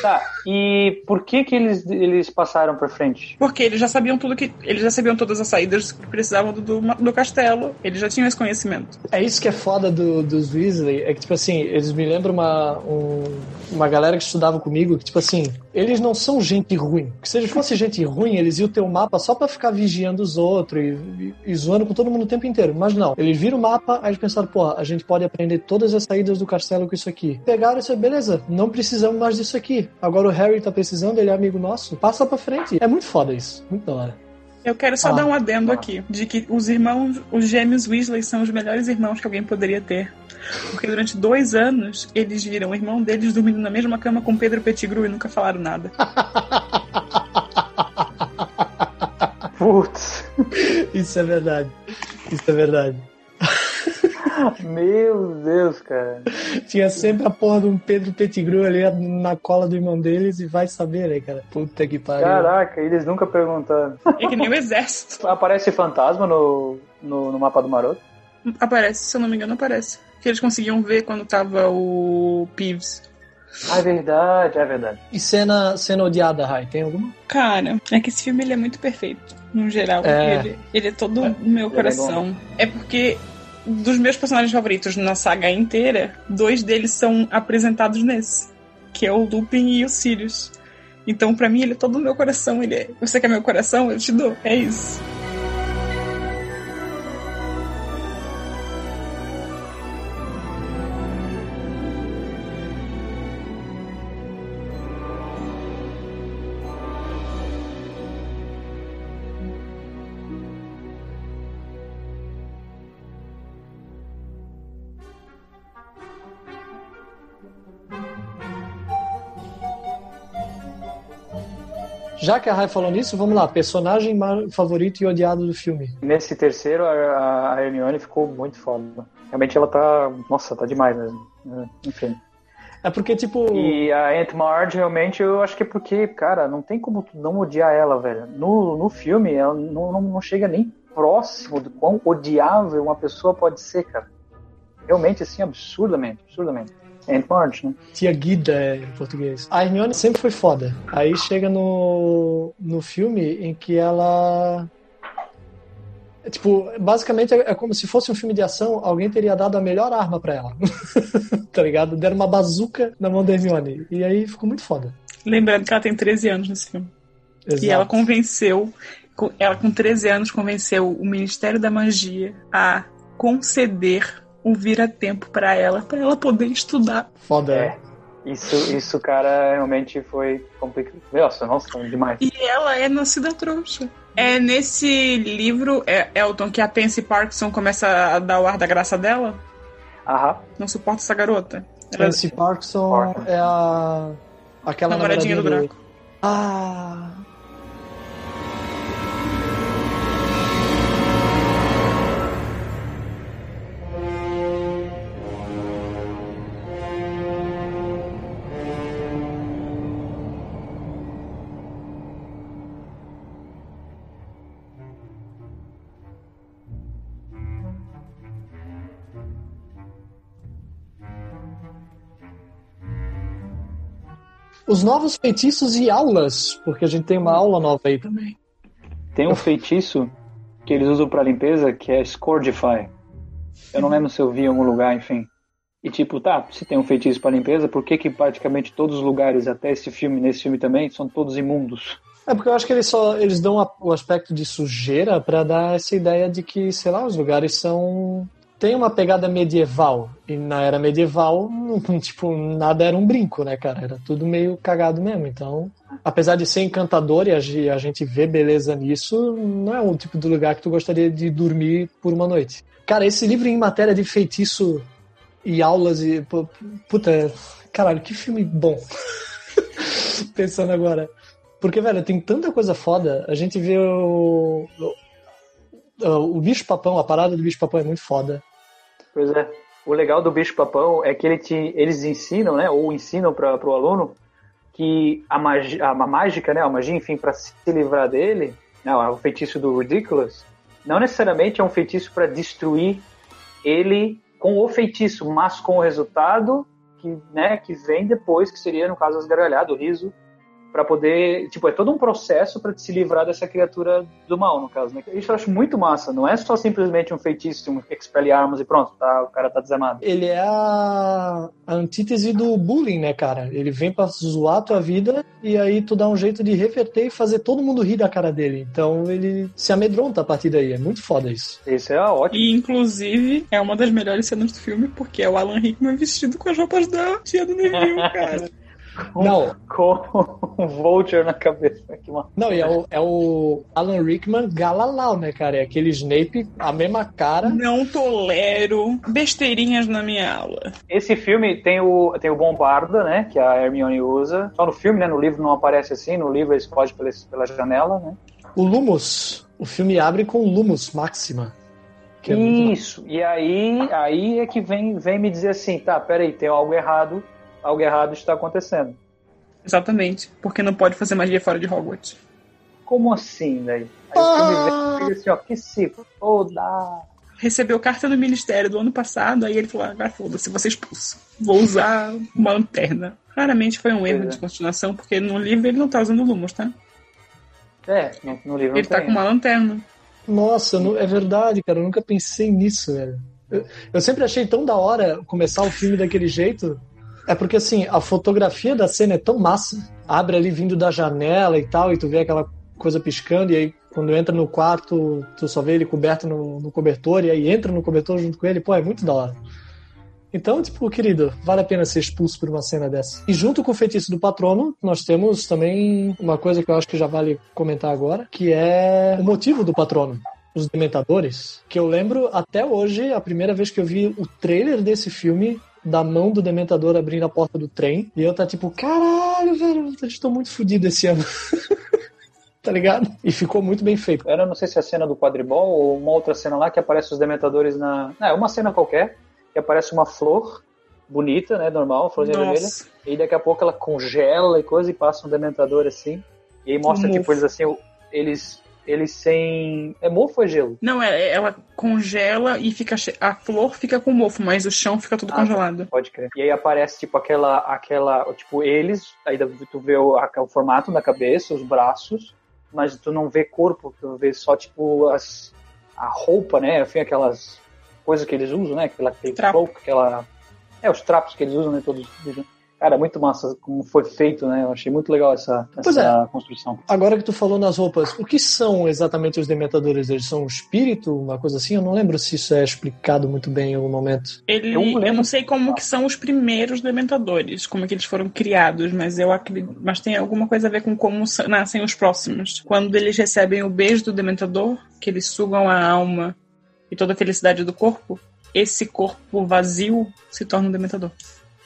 F: Tá, e por que que eles, eles passaram pra frente?
G: Porque eles já sabiam tudo que. Eles já sabiam todas as saídas que precisavam do, do, do castelo. Eles já tinham esse conhecimento.
E: É isso que é foda do, dos Weasley, é que, tipo assim, eles me lembram uma, um- uma galera que estudava comigo, que, tipo assim, eles não são gente ruim. Que se eles fossem gente ruim, eles iam ter um mapa só pra ficar vigiando os outros e, e, e zoando com todo mundo o tempo inteiro. Mas não, eles viram o mapa, aí eles pensaram, porra, a gente pode aprender todas as saídas do castelo com isso aqui. Pegaram isso, beleza, não precisamos mais disso aqui. Agora o Harry tá precisando, ele é amigo nosso, passa pra frente. É muito foda isso, muito da hora.
G: Eu quero só
E: Ah,
G: dar um adendo
F: ah.
G: aqui, de que os irmãos, os gêmeos Weasley são os melhores irmãos que alguém poderia ter. Porque durante dois anos, eles viram o irmão deles dormindo na mesma cama com Pedro Pettigrew e nunca falaram nada.
F: Putz,
E: Isso é verdade. Isso é verdade.
F: meu Deus, cara.
E: Tinha sempre a porra de um Pedro Pettigrew ali na cola do irmão deles e vai saber, né, cara? Puta que pariu.
F: Caraca, eles nunca perguntaram.
G: É que nem o exército.
F: Aparece fantasma no, no, no mapa do maroto?
G: Aparece, se eu não me engano, aparece. Que eles conseguiam ver quando tava o Peeves.
F: Ah, é verdade, é verdade.
E: E cena, cena odiada, Rai, tem alguma?
G: Cara, é que esse filme ele é muito perfeito, no geral.
E: É.
G: Ele, ele é todo no meu
F: Ele é
G: coração. É, porque dos meus personagens favoritos na saga inteira, dois deles são apresentados nesse, que é o Lupin e o Sirius. Então, pra mim, ele é todo no meu coração. Ele é, você quer meu coração? Eu te dou. É isso.
E: Já que a Rai falou nisso, vamos lá. Personagem favorito e odiado do filme.
F: Nesse terceiro, a, a Hermione ficou muito foda. Realmente ela tá. Nossa, tá demais mesmo. É, Enfim.
E: É porque, tipo.
F: E a Aunt Marge, realmente, eu acho que é porque, cara, não tem como não odiar ela, velho. No, no filme, ela não, não, não chega nem próximo do quão odiável uma pessoa pode ser, cara. Realmente, assim, absurdamente, absurdamente. Aunt Marge, né?
E: Tia Guida é, em português. A Hermione sempre foi foda. Aí chega no, no filme em que ela. é, Tipo, basicamente é é como se fosse um filme de ação, alguém teria dado a melhor arma pra ela. tá ligado? Deram uma bazuca na mão da Hermione. E aí ficou muito foda.
G: Lembrando que ela tem 13 anos nesse filme.
E: Exato.
G: E ela convenceu, co- ela com 13 anos convenceu o Ministério da Magia a conceder o vira-tempo pra ela, pra ela poder estudar.
E: Foda.
F: É. Isso, isso, cara, realmente foi complicado. Nossa, nossa, demais.
G: E ela é nascida trouxa. É nesse livro, é, Elton, que a Pansy Parkinson começa a dar o ar da graça dela?
F: Aham.
G: Não suporta essa garota. Ela,
E: Nancy Parkinson é a. Aquela
G: Namoradinha
E: namoradinha
G: do Draco.
E: Ah. Os novos feitiços e aulas, porque a gente tem uma aula nova aí também.
F: Tem um feitiço que eles usam pra limpeza que é Scourgify. Eu não lembro se eu vi em algum lugar, enfim. E tipo, tá, se tem um feitiço pra limpeza, por que que praticamente todos os lugares, até esse filme, nesse filme também, são todos imundos?
E: É porque eu acho que eles só eles dão a- o aspecto de sujeira pra dar essa ideia de que, sei lá, os lugares são tem uma pegada medieval. E na era medieval, tipo, nada era um brinco, né, cara? Era tudo meio cagado mesmo. Então, apesar de ser encantador e a, ge- a gente vê beleza nisso, não é um tipo de lugar que tu gostaria de dormir por uma noite. Cara, esse livro em matéria de feitiço e aulas e. pu- Puta, caralho, que filme bom. Pensando agora. Porque, velho, tem tanta coisa foda. A gente vê o. O, o bicho-papão, a parada do bicho-papão é muito foda.
F: Pois é. O legal do bicho-papão é que ele te, eles ensinam, né, ou ensinam para o aluno que a magia, a mágica, né, a magia, enfim, para se livrar dele, né, o feitiço do Ridiculous, não necessariamente é um feitiço para destruir ele com o feitiço, mas com o resultado que, né, que vem depois, que seria, no caso, as gargalhadas, o riso, para poder, tipo, é todo um processo para se livrar dessa criatura do mal, no caso, né? Isso eu acho muito massa, não é só simplesmente um feitiço, um expelliarmus e pronto, tá, o cara tá desarmado.
E: Ele é a, a antítese do bullying, né, cara? Ele vem pra zoar a tua vida e aí tu dá um jeito de reverter e fazer todo mundo rir da cara dele. Então ele se amedronta a partir daí. É muito foda isso.
F: Isso é ótimo.
G: E, inclusive, é uma das melhores cenas do filme, porque é o Alan Rickman vestido com as roupas da tia do Neville, cara.
E: Não,
F: Com um vulture na cabeça. Que uma...
E: não, e é o, é o Alan Rickman Galalau, né, cara? É aquele Snape, a mesma cara.
G: Não tolero besteirinhas na minha aula.
F: Esse filme tem o, tem o Bombarda, né, que a Hermione usa. Só no filme, né, no livro não aparece assim, no livro ele explode pela, pela janela, né.
E: O Lumos. O filme abre com Lumos Maxima. É
F: Isso, e aí, aí é que vem, vem me dizer assim, tá, peraí, tem algo errado, algo errado está acontecendo.
G: Exatamente. Porque não pode fazer magia fora de Hogwarts.
F: Como assim, daí? Aí o filme vem e diz assim, ó, que se foda.
G: Recebeu carta do ministério do ano passado, aí ele falou: agora foda-se, você expulso. Vou usar uma lanterna. Claramente foi um erro
F: Pois é.
G: de continuação, porque no livro ele não tá usando lumos, tá?
F: É, no, no livro
G: Ele
F: não
G: tá
F: tem.
G: com uma lanterna.
E: Nossa, não- é verdade, cara. Eu nunca pensei nisso, velho. Eu, eu sempre achei tão da hora começar o filme daquele jeito. É porque, assim, a fotografia da cena é tão massa. Abre ali vindo da janela e tal, e tu vê aquela coisa piscando, e aí quando entra no quarto, tu só vê ele coberto no, no cobertor, e aí entra no cobertor junto com ele. Pô, é muito da hora. Então, tipo, querido, vale a pena ser expulso por uma cena dessa. E junto com o feitiço do patrono, nós temos também uma coisa que eu acho que já vale comentar agora, que é o motivo do patrono. Os Dementadores, que eu lembro até hoje, a primeira vez que eu vi o trailer desse filme, da mão do Dementador abrindo a porta do trem, e eu tá tipo, caralho, velho, eu estou muito fodido esse ano. tá ligado? E ficou muito bem feito.
F: Era, não sei se é a cena do quadribol ou uma outra cena lá que aparece os dementadores na. Não, é uma cena qualquer, que aparece uma flor bonita, né? Normal, florzinha vermelha.
G: Nossa.
F: E daqui a pouco ela congela e coisa e passa um dementador assim. E aí mostra,
G: Um
F: tipo, eles assim, eles. Eles sem. É mofo ou é gelo?
G: Não, é, ela congela e fica. che- A flor fica com mofo, mas o chão fica tudo
F: Ah,
G: congelado.
F: Pode crer. E aí aparece, tipo, aquela. aquela tipo, eles. Aí tu vê o, o formato da cabeça, os braços, mas tu não vê corpo, tu vê só, tipo, as, a roupa, né? Enfim, aquelas coisas que eles usam, né? Aquela, aquele
G: Trapo.
F: cloak, aquela. É, os trapos que eles usam, né? Todos. Cara, muito massa como foi feito, né? Eu achei muito legal essa,
E: Pois
F: essa construção.
E: Agora que tu falou nas roupas, o que são exatamente os Dementadores? Eles são um espírito, uma coisa assim? Eu não lembro se isso é explicado muito bem em algum momento.
G: Ele,
F: Eu
G: eu,
F: lembro-
G: não sei como que são os primeiros dementadores, como é que eles foram criados, mas eu acredito, mas tem alguma coisa a ver com como nascem os próximos. Quando eles recebem o beijo do dementador, que eles sugam a alma e toda a felicidade do corpo, esse corpo vazio se torna um dementador.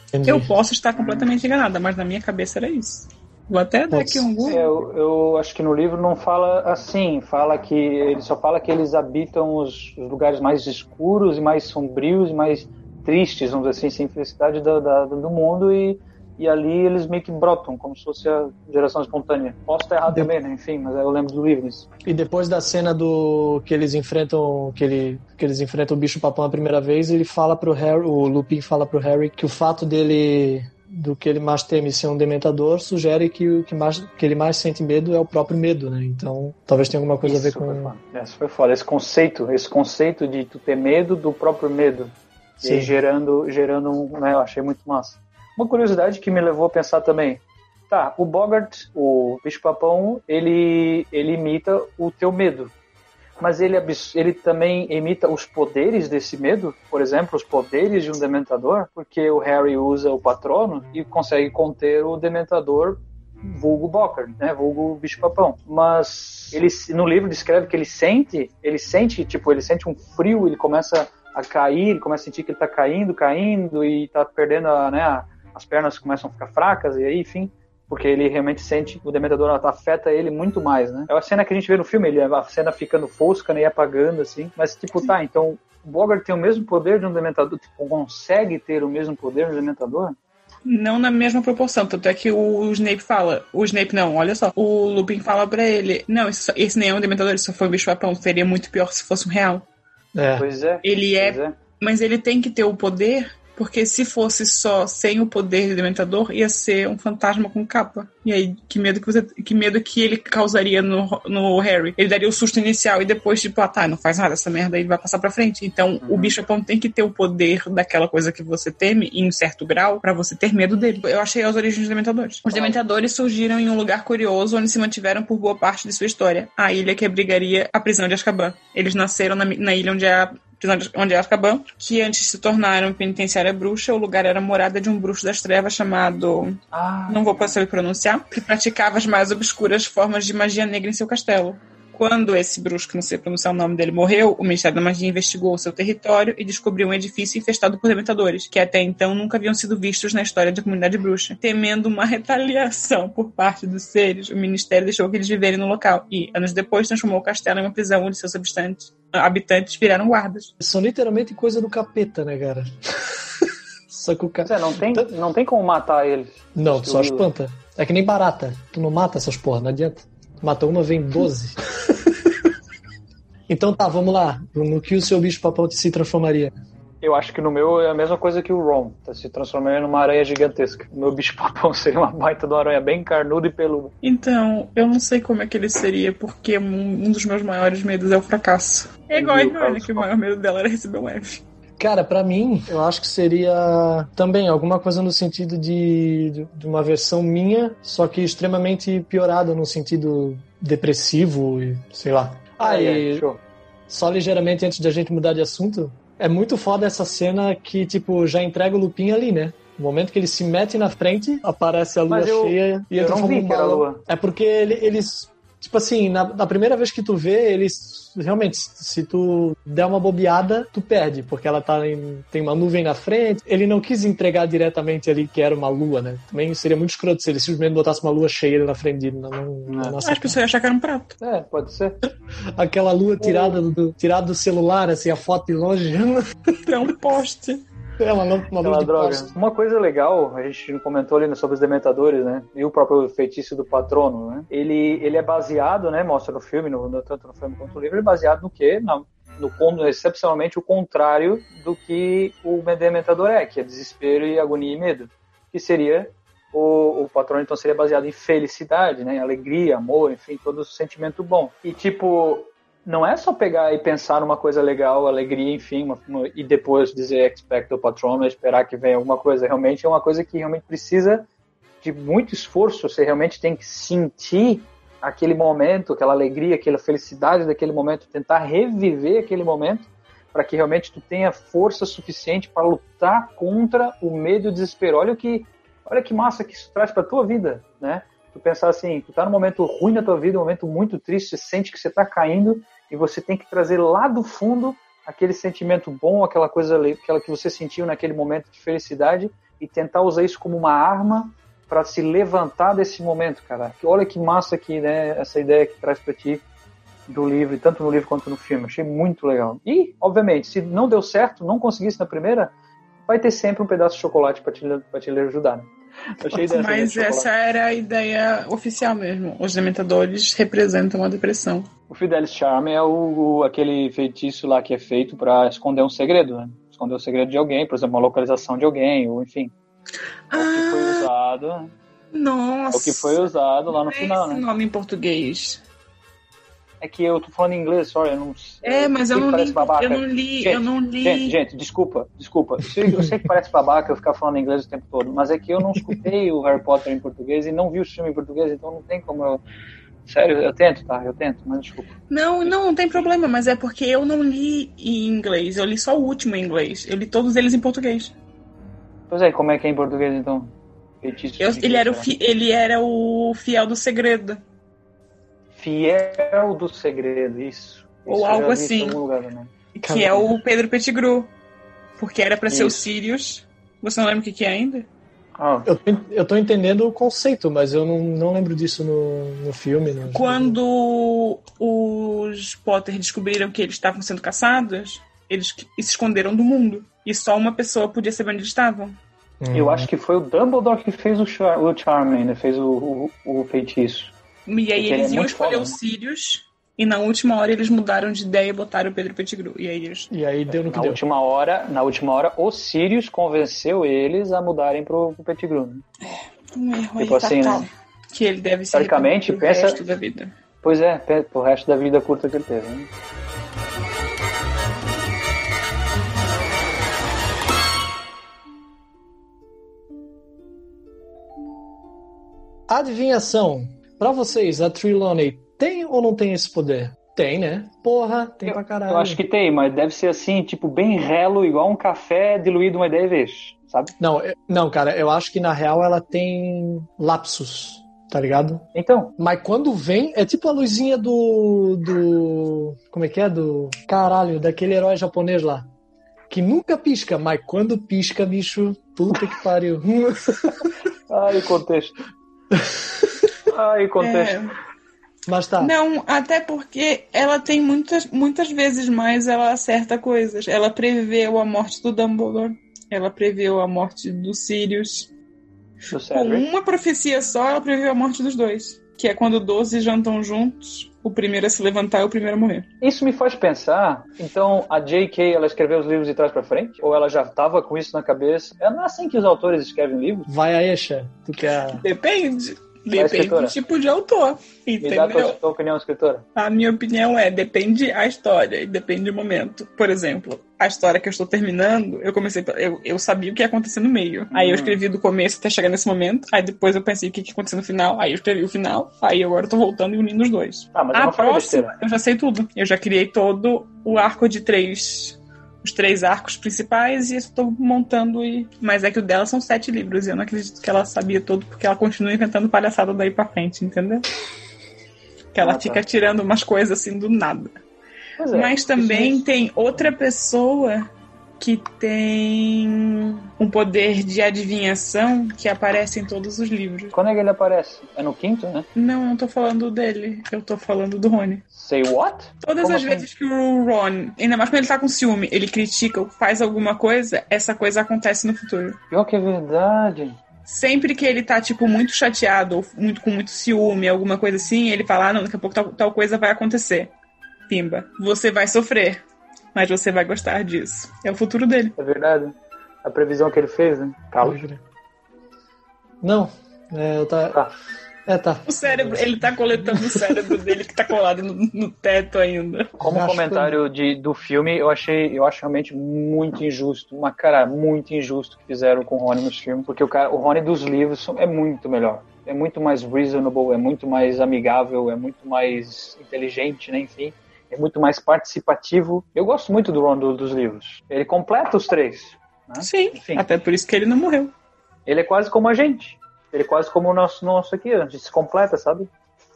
E: Entendi.
G: Eu posso estar completamente enganada, mas na minha cabeça era isso. Vou até dar aqui um Google.
F: É, eu, eu acho que no livro não fala assim, fala que ele só fala que eles habitam os, os lugares mais escuros e mais sombrios e mais tristes, vamos dizer assim, sem felicidade da, da- do mundo e, e ali eles meio que brotam, como se fosse a geração espontânea. Posso estar errado
E: De-
F: também, né? Enfim, mas eu lembro do livro isso.
E: E depois da cena do que eles enfrentam que, ele, que eles enfrentam o bicho papão a primeira vez, ele fala pro Harry, o Lupin fala pro Harry que o fato dele do que ele mais teme ser um dementador sugere que o que mais que ele mais sente medo é o próprio medo, né? Então, talvez tenha alguma coisa a ver
F: Isso
E: com.
F: Esse foi foda. Esse conceito, esse conceito de tu ter medo do próprio medo. E
E: Sim.
F: gerando, gerando um, né, eu achei muito massa. Uma curiosidade que me levou a pensar também. Tá, o Bogart, o bicho papão, ele, ele imita o teu medo. mas ele, ele também imita os poderes desse medo, por exemplo, os poderes de um dementador, porque o Harry usa o patrono e consegue conter o dementador vulgo Bocker, né, vulgo bicho-papão. Mas ele no livro descreve que ele sente, ele sente, tipo, ele sente um frio, ele começa a cair, ele começa a sentir que ele tá caindo, caindo e tá perdendo, a, né, a- as pernas começam a ficar fracas e aí, enfim, porque ele realmente sente o Dementador afeta ele muito mais, né? É a cena que a gente vê no filme, ele a cena ficando fosca né, e apagando assim, mas tipo, tá, então o Bogart tem o mesmo poder de um Dementador, tipo, consegue ter o mesmo poder de um Dementador?
G: Não na mesma proporção, tanto é que o Snape fala, o Snape não, olha só, o Lupin fala pra ele, não, esse, esse nem é um dementador, isso só foi um bicho papão, seria muito pior se fosse um real.
E: É.
F: Pois é.
G: Ele é,
F: Pois é.
G: mas ele tem que ter o poder, porque se fosse só sem o poder de dementador, ia ser um fantasma com capa. E aí, que medo que você, que medo que ele causaria no, no Harry? Ele daria o susto inicial e depois, tipo, ah, tá, não faz nada essa merda, aí ele vai passar pra frente. Então, o bicho papão tem que ter o poder daquela coisa que você teme, em um certo grau, pra você ter medo dele. Eu achei as origens dos dementadores. Os dementadores surgiram em um lugar curioso onde se mantiveram por boa parte de sua história. A ilha que abrigaria a prisão de Azkaban. Eles nasceram na, na ilha onde é a onde é Azkaban, que antes se tornaram penitenciária bruxa, o lugar era morada de um bruxo das trevas chamado,
F: Ah,
G: não vou saber pronunciar, que praticava as mais obscuras formas de magia negra em seu castelo. Quando esse bruxo, que não sei pronunciar o nome dele, morreu, o Ministério da Magia investigou o seu território e descobriu um edifício infestado por dementadores, que até então nunca haviam sido vistos na história da comunidade bruxa. Temendo uma retaliação por parte dos seres, o Ministério deixou que eles viverem no local e, anos depois, transformou o castelo em uma prisão onde seus habitantes, habitantes viraram guardas.
E: São literalmente coisa do capeta, né, cara? Só que o cara.
F: é, não tem, não tem como matar eles.
E: Não, tu só espanta. É que nem barata. Tu não mata essas porra, não adianta. Mata uma, vem 12. então tá, vamos lá. No que o seu bicho papão se transformaria?
F: Eu acho que no meu é a mesma coisa que o Ron, tá se transformando numa aranha gigantesca. O meu bicho-papão seria uma baita de uma aranha bem carnuda e peluda.
G: Então, eu não sei como é que ele seria, porque um, um dos meus maiores medos é o fracasso. É igual a Hermione,
F: Carlos
G: que o maior medo dela era receber um F.
E: Cara, pra mim, eu acho que seria também alguma coisa no sentido de, de- uma versão minha, só que extremamente piorada no sentido depressivo e sei lá. Ah,
F: Ai,
E: e
F: show.
E: só ligeiramente antes de a gente mudar de assunto, é muito foda essa cena que, tipo, já entrega o Lupin ali, né? No momento que ele se mete na frente, aparece a lua
F: eu-
E: cheia e entra como um balão.
F: lua.
E: É porque ele- eles. Tipo assim, na, na primeira vez que tu vê, eles. Realmente, se tu der uma bobeada, tu perde, porque ela tá em, tem uma nuvem na frente. Ele não quis entregar diretamente ali que era uma lua, né? Também seria muito escroto se ele simplesmente botasse uma lua cheia na frente dele. Na, na, na nossa
G: As pessoas iam achar que era um prato.
F: É, pode ser.
E: Aquela lua tirada do, tirada do celular, assim, a foto de longe.
G: É um poste.
E: É uma,
F: Aquela
E: de
F: droga. Uma coisa legal, a gente comentou ali sobre os dementadores, né? E o próprio feitiço do patrono, né? Ele, ele é baseado, né? Mostra no filme, no, no- tanto no filme quanto no livro, ele é baseado no quê? Na, no, con- excepcionalmente o contrário do que o dementador é, que é desespero e agonia e medo. Que seria o, o patrono, então, seria baseado em felicidade, né? Em alegria, amor, enfim, todo sentimento bom. E, tipo, não é só pegar e pensar numa coisa legal, alegria, enfim, uma- uma- e depois dizer expecto patronum, esperar que venha alguma coisa. Realmente é uma coisa que realmente precisa de muito esforço. Você realmente tem que sentir aquele momento, aquela alegria, aquela felicidade daquele momento, tentar reviver aquele momento para que realmente tu tenha força suficiente para lutar contra o medo e o desespero. Olha que, olha que massa que isso traz para tua vida, né? Tu pensar assim, tu tá num momento ruim na tua vida, um momento muito triste, sente que você tá caindo e você tem que trazer lá do fundo aquele sentimento bom, aquela coisa, aquela que você sentiu naquele momento de felicidade e tentar usar isso como uma arma para se levantar desse momento, cara. Olha que massa aqui, né, essa ideia que traz para ti do livro, tanto no livro quanto no filme. Achei muito legal. E, obviamente, se não deu certo, não conseguisse na primeira, vai ter sempre um pedaço de chocolate para te, pra te ajudar, né? A
G: Mas essa era a ideia oficial mesmo. Os dementadores representam a depressão.
F: O Fidelis Charm é o, o- aquele feitiço lá que é feito para esconder um segredo, né? Esconder o segredo de alguém, por exemplo, uma localização de alguém, ou enfim. É o que foi
G: Ah,
F: usado, é
G: nossa.
F: o que foi usado lá no final,
G: Esse
F: né?
G: nome em português.
F: É que eu tô falando em inglês, sorry, eu não
G: É, mas eu não li.
F: babaca.
G: Eu não li.
F: Gente,
G: eu não li.
F: Gente, gente, desculpa, desculpa. Eu sei, que parece babaca eu ficar falando inglês o tempo todo, mas é que eu não escutei o Harry Potter em português e não vi o filme em português, então não tem como eu Sério, eu tento, tá? Eu tento, mas desculpa.
G: Não, não, não tem problema, mas é porque eu não li em inglês. Eu li só o último em inglês. Eu li todos eles em português.
F: Pois é, como é que é em português então? Feitiço
G: Eu- ele, era o fi- ele era o fiel do segredo.
F: Fiel do segredo, isso.
G: Ou
F: Isso
G: algo assim.
F: algum lugar também.
G: Que é o Pedro Pettigrew. Porque era pra ser o. Sirius. Você não lembra o que, que é ainda?
F: Ah,
E: Eu, tô- eu tô entendendo o conceito, mas eu não, não lembro disso no, no filme. no-
G: Quando os Potter descobriram que eles estavam sendo caçados, eles que- se esconderam do mundo. E só uma pessoa podia saber onde eles estavam.
E: Hum.
F: Eu acho que foi o Dumbledore que fez o, char o Charming, né? Fez o, o, o feitiço.
G: E aí
F: Porque ele
G: eles
F: é
G: iam escolher
F: foda,
G: o
F: né?
G: Sirius. E na última hora eles mudaram de ideia e botaram o Pedro Pettigrew. E aí eles.
E: E aí deu no que
F: Na
E: deu.
F: última hora, na última hora, o Sirius convenceu eles a mudarem pro, pro Pettigrew. né?
G: Um erro
F: Tipo
G: aí
F: assim,
G: fatal.
F: né?
G: Que ele deve ser
F: Teoricamente,
G: pro
F: pensa-
G: resto da vida.
F: Pois é, pro resto da vida curta que ele teve. Né?
E: Adivinhação. Pra vocês, a Trelawney tem ou não tem esse poder? Tem, né? Porra, tem pra caralho.
F: Eu acho que tem, mas deve ser assim, tipo, bem relo, igual um café diluído uma ideia e vez, sabe?
E: Não, eu- não, cara, eu acho que na real ela tem lapsos, tá ligado?
F: Então,
E: Mas quando vem, é tipo a luzinha do. do. Como é que é? Do. Caralho, daquele herói japonês lá. Que nunca pisca, mas quando pisca, bicho, puta que pariu.
F: ai, o contexto. Ai, contexto.
G: É,
E: mas tá.
G: Não, até porque ela tem muitas, muitas vezes mais ela acerta coisas. Ela preveu a morte do Dumbledore. Ela preveu a morte do Sirius.
F: Do
G: Com uma profecia só, ela preveu a morte dos dois. Que é quando 12 jantam juntos, o primeiro a se levantar e o primeiro a morrer.
F: Isso me faz pensar, então a J.K. ela escreveu os livros de trás pra frente? Ou ela já tava com isso na cabeça? É não é assim que os autores escrevem livros?
E: Vai aí, Xé. Tu quer.
G: Depende. Depende do tipo de autor.
F: Me dá a tua,
G: Entendeu?
F: opinião, escritora.
G: A minha opinião é, depende a história e depende o momento. Por exemplo, a história que eu estou terminando, eu comecei, eu, eu sabia o que ia acontecer no meio. Aí eu escrevi do começo até chegar nesse momento, aí depois eu pensei o que ia acontecer no final, aí eu escrevi o final, aí agora eu tô voltando e unindo os dois.
F: Ah, mas eu
G: a próxima, eu já sei tudo. Eu já criei todo o arco de três. Os três arcos principais e estou montando e. Mas é que o dela são sete livros e eu não acredito que ela sabia tudo, porque ela continua inventando palhaçada daí pra frente, entendeu? Que ela
F: Ah, tá.
G: fica tirando umas coisas assim do nada.
F: É,
G: Mas também
F: isso-
G: tem outra pessoa que tem um poder de adivinhação que aparece em todos os livros.
F: Quando é que ele aparece? É no quinto, né?
G: Não, eu não tô falando dele, eu tô falando do Rony.
F: Say what?
G: Todas
F: Como
G: as
F: assim?
G: vezes que o Ron, ainda mais quando ele tá com ciúme, ele critica ou faz alguma coisa, essa coisa acontece no futuro.
F: Pior que é verdade.
G: Sempre que ele tá, tipo, muito chateado ou muito, com muito ciúme, alguma coisa assim, ele fala, ah, não, daqui a pouco tal, tal coisa vai acontecer. Pimba. Você vai sofrer, mas você vai gostar disso. É o futuro dele.
F: É verdade. A previsão que ele fez, né? Carlos.
E: Não, é, eu tá.
F: Tá.
E: É, tá.
G: O cérebro, ele tá coletando o cérebro dele que tá colado no, no teto ainda.
F: Como comentário de, do filme, eu achei, eu acho realmente muito injusto, uma cara muito injusto que fizeram com o Rony nos filmes, porque o cara, o Rony dos livros é muito melhor, é muito mais reasonable, é muito mais amigável, é muito mais inteligente, né, enfim, é muito mais participativo. Eu gosto muito do Ron do- dos livros. Ele completa os três. né?
G: Sim,
F: Enfim.
G: até por isso que ele não morreu.
F: Ele é quase como a gente. Ele é quase como o nosso, nosso aqui, a gente se completa, sabe?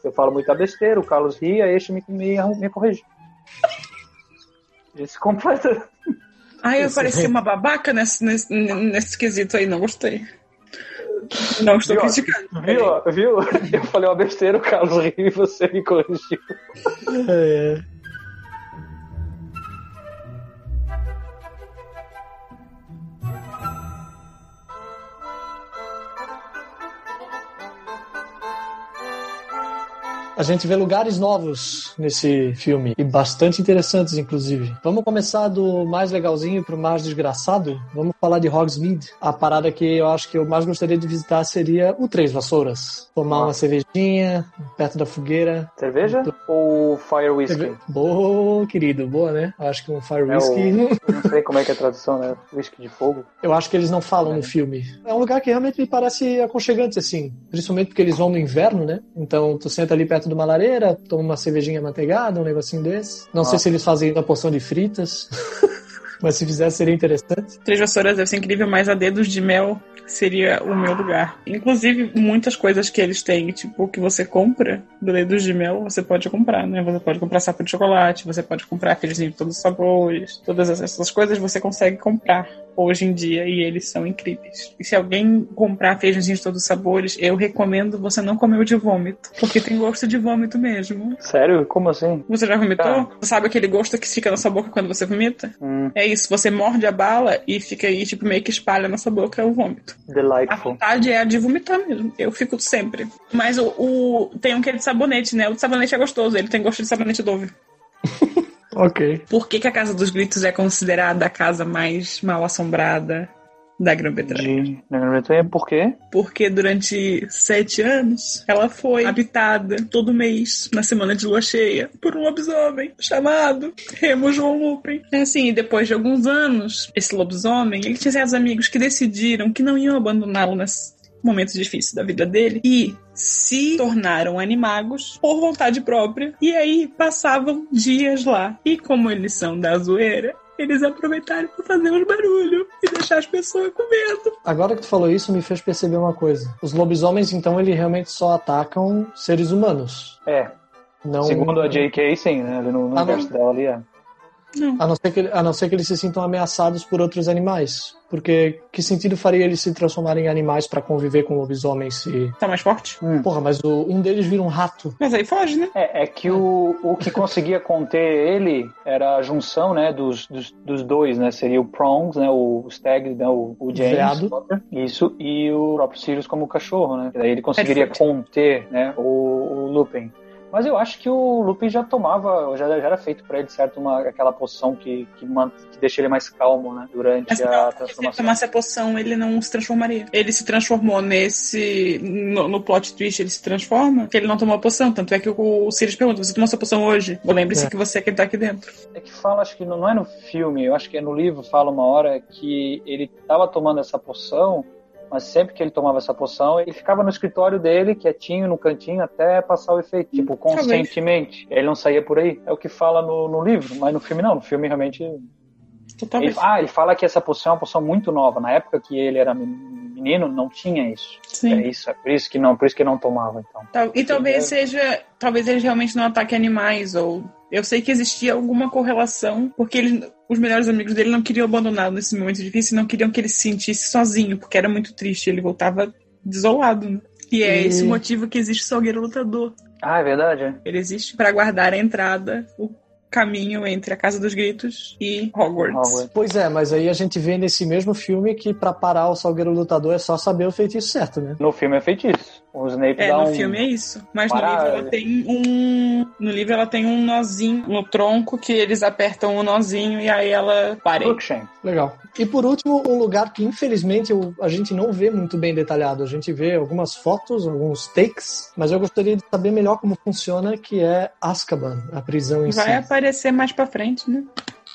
F: Eu falo muita besteira, o Carlos ri, aí este me, me, me corrige. A gente se completa.
G: Ah, eu parecia uma babaca nesse, nesse, nesse quesito aí, não gostei. Não estou
F: Viu?
G: criticando.
F: Viu? ó? Viu? Eu falei uma besteira, o Carlos riu e você me corrigiu.
E: É, A gente vê lugares novos nesse filme e bastante interessantes, inclusive. Vamos começar do mais legalzinho pro mais desgraçado? Vamos falar de Hogsmeade, a parada que eu acho que eu mais gostaria de visitar seria o Três Vassouras. Tomar uma cervejinha perto da fogueira.
F: Cerveja ou Fire Whisky?
E: Cerve- Boa, querido, boa, né? Eu acho que um Fire
F: É
E: Whisky.
F: o- Não sei como é que é a tradução, né? Whisky de fogo.
E: Eu acho que eles não falam no filme. É um lugar que realmente me parece aconchegante, assim. Principalmente porque eles vão no inverno, né? Então tu senta ali perto de uma lareira, toma uma cervejinha manteigada, um negocinho desse. Não sei
F: Nossa.
E: se eles fazem uma porção de fritas. Mas se fizesse seria interessante.
G: Três Vassouras deve ser incrível, mas a Dedos de Mel seria o meu lugar. Inclusive, muitas coisas que eles têm, tipo, que você compra do Dedos de Mel, você pode comprar, né? Você pode comprar sapo de chocolate, você pode comprar aqueles de todos os sabores. Todas essas coisas você consegue comprar hoje em dia e eles são incríveis. E se alguém comprar feijãozinhos de todos os sabores, eu recomendo você não comer o de vômito, porque tem gosto de vômito mesmo.
F: Sério? Como assim?
G: Você já vomitou? Você sabe aquele gosto que fica na sua boca quando você vomita?
F: Hum,
G: É isso, você morde a bala e fica aí, tipo, meio que espalha na sua boca o vômito. A
F: delightful.
G: vontade é a de vomitar mesmo. Eu fico sempre. Mas o, o- tem um que é de sabonete, né? O de sabonete é gostoso, ele tem gosto de sabonete Dove.
E: Ok.
G: Por que, que a Casa dos Gritos é considerada a casa mais mal assombrada da Grã-Bretanha?
F: De... Na Grã-Bretanha, por quê?
G: Porque durante sete anos ela foi habitada todo mês, na semana de lua cheia, por um lobisomem chamado Remo João Lupin. É assim, e depois de alguns anos, esse lobisomem, ele tinha certos amigos que decidiram que não iam abandoná-lo nesse momento difícil da vida dele e se tornaram animagos por vontade própria e aí passavam dias lá. E como eles são da zoeira, eles aproveitaram para fazer uns barulho e deixar as pessoas com medo.
E: Agora que tu falou isso, me fez perceber uma coisa. Os lobisomens, então, eles realmente só atacam seres humanos.
F: É.
E: Não...
F: Segundo a JK, sim, né? No, no
E: Ah, não.
F: universo dela ali, é.
E: A não, ser que, a não ser que eles se sintam ameaçados por outros animais. Porque que sentido faria eles se transformarem em animais pra conviver com lobisomens se.
G: Tá mais forte?
E: Porra, mas o- um deles vira um rato.
G: Mas aí foge, né?
F: É, é que o, o que conseguia conter ele era a junção, né, dos, dos, dos dois, né? Seria o Prongs, né, o Stag, né, o, o James.
E: Veado.
F: Isso, e o próprio Sirius como cachorro, né? Daí ele conseguiria
G: Perfeito.
F: conter, né, o, o Lupin. Mas eu acho que o Lupin já tomava, já, já era feito pra ele, certo, uma, aquela poção que, que, que deixa ele mais calmo, né, durante
G: Mas
F: a
G: não, porque se ele
F: transformação.
G: tomasse a poção, ele não se transformaria. Ele se transformou nesse. No, no plot twist, ele se transforma, porque ele não tomou a poção. Tanto é que o, o Sirius pergunta: Você tomou sua poção hoje? Lembre-se
E: É.
G: que você é quem tá aqui dentro.
F: É que fala, acho que não, não é no filme, eu acho que é no livro, fala uma hora que ele tava tomando essa poção, mas sempre que ele tomava essa poção, ele ficava no escritório dele, quietinho, no cantinho, até passar o efeito. Tipo, conscientemente. Ele não saía por aí. É o que fala no, no livro, mas no filme não. No filme realmente. Ele, ah, ele fala que essa poção é uma poção muito nova. Na época que ele era menino, não tinha isso.
G: Sim.
F: É isso, é por isso que não, por isso que ele não tomava, então.
G: E talvez seja. Talvez eles realmente não ataquem animais, ou. Eu sei que existia alguma correlação, porque eles, os melhores amigos dele não queriam abandoná-lo nesse momento difícil, não queriam que ele se sentisse sozinho, porque era muito triste, ele voltava desolado, né? E é
E: E-
G: esse o motivo que existe o Salgueiro Lutador.
F: Ah, é verdade, é?
G: Ele existe para guardar a entrada, o caminho entre a Casa dos Gritos e Hogwarts.
F: Hogwarts.
E: Pois é, mas aí a gente vê nesse mesmo filme que pra parar o Salgueiro Lutador é só saber o feitiço certo, né?
F: No filme é feitiço. O Snape
G: É,
F: dá
G: no
F: um...
G: filme é isso. Mas no
F: Para-
G: livro ela tem um. No livro ela tem um nozinho no tronco que eles apertam o nozinho e aí ela para.
F: Crookshank.
E: Legal. E por último, um lugar que infelizmente eu- a gente não vê muito bem detalhado. A gente vê algumas fotos, alguns takes, mas eu gostaria de saber melhor como funciona, que é Azkaban, a prisão em
G: Vai
E: si.
G: aparecer mais pra frente, né?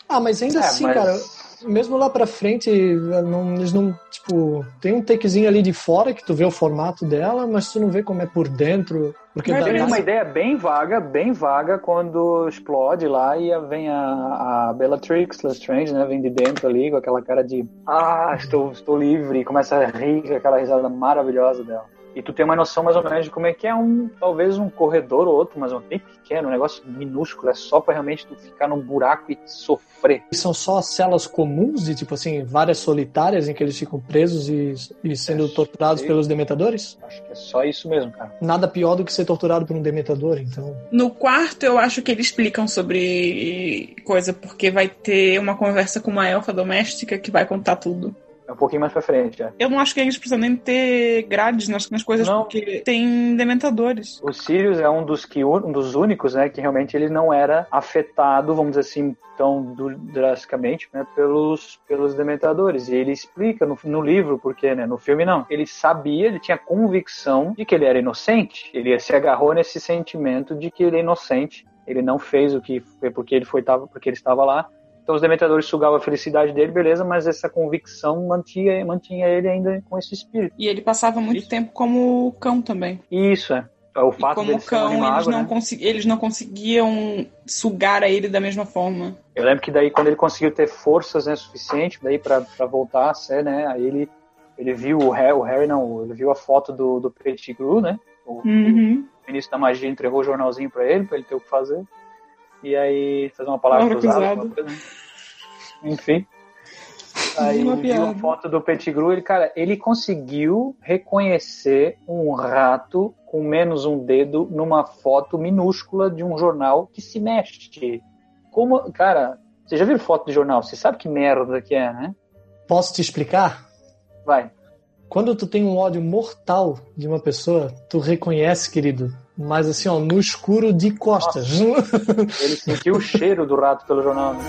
E: Ah, mas ainda
F: É,
E: assim,
F: mas-
E: cara, mesmo lá pra frente, não, eles não, tipo, tem um takezinho ali de fora que tu vê o formato dela, mas tu não vê como é por dentro. Porque
F: Tem
E: dá-
F: uma ideia bem vaga, bem vaga, quando explode lá e vem a, a Bellatrix Lestrange, né? Vem de dentro ali com aquela cara de ah, estou, estou livre, e começa a rir com aquela risada maravilhosa dela. E tu tem uma noção mais ou menos de como é que é um, talvez um corredor ou outro, mas um bem pequeno, um negócio minúsculo, é só pra realmente tu ficar num buraco e sofrer.
E: são só celas comuns de, tipo assim, várias solitárias em que eles ficam presos e, e sendo
F: É,
E: torturados
F: sei.
E: pelos dementadores?
F: Acho que é só isso mesmo, cara.
E: Nada pior do que ser torturado por um dementador, então.
G: No quarto, eu acho que eles explicam sobre coisa, porque vai ter uma conversa com uma elfa doméstica que vai contar tudo.
F: É um pouquinho mais pra frente, é.
G: Eu não acho que eles precisam nem ter grades nas, nas coisas,
F: Não.
G: porque tem dementadores.
F: O Sirius é um dos, que, um dos únicos, né, que realmente ele não era afetado, vamos dizer assim, tão drasticamente, né, pelos, pelos dementadores. E ele explica no, no livro porque, né, no filme não. Ele sabia, ele tinha convicção de que ele era inocente. Ele se agarrou nesse sentimento de que ele é inocente. Ele não fez o que foi porque ele foi tava, porque ele estava lá. Então os dementadores sugavam a felicidade dele, beleza, mas essa convicção mantinha, mantinha ele ainda com esse espírito.
G: E ele passava muito tempo como cão também.
F: Isso é. O
G: E
F: fato
G: como
F: dele
G: cão, eles não,
F: né?
G: eles não conseguiam sugar a ele da mesma forma.
F: Eu lembro que daí quando ele conseguiu ter forças né, suficiente daí para voltar a ser, né? Aí ele ele viu o Harry, o Harry não, ele viu a foto do do Pettigrew, né? O,
G: Uhum.
F: o ministro da magia entregou o jornalzinho para ele, para ele ter o que fazer. E aí fazer uma palavra cruzada, né? Enfim. Aí
G: Uma
F: viu a foto do Pettigrew, ele, cara, ele conseguiu reconhecer um rato com menos um dedo numa foto minúscula de um jornal que se mexe. Como, cara, você já viu foto de jornal? Você sabe que merda que é, né?
E: Posso te explicar?
F: Vai.
E: Quando tu tem um ódio mortal de uma pessoa, tu reconhece, querido, mas assim, ó, no escuro de costas.
F: Ele sentiu o cheiro do rato pelo jornal. né?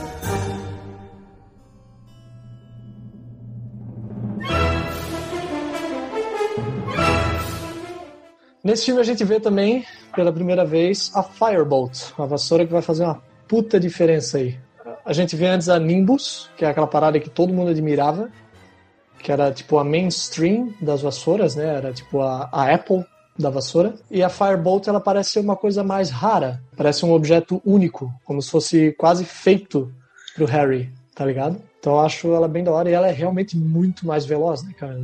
E: Nesse filme a gente vê também, pela primeira vez, a Firebolt, a vassoura que vai fazer uma puta diferença aí. A gente vê antes a Nimbus, que é aquela parada que todo mundo admirava, que era tipo a mainstream das vassouras, né? Era tipo a, a Apple da vassoura. E a Firebolt, ela parece ser uma coisa mais rara, parece um objeto único, como se fosse quase feito pro Harry, tá ligado? Então eu acho ela bem da hora e ela é realmente muito mais veloz, né, cara?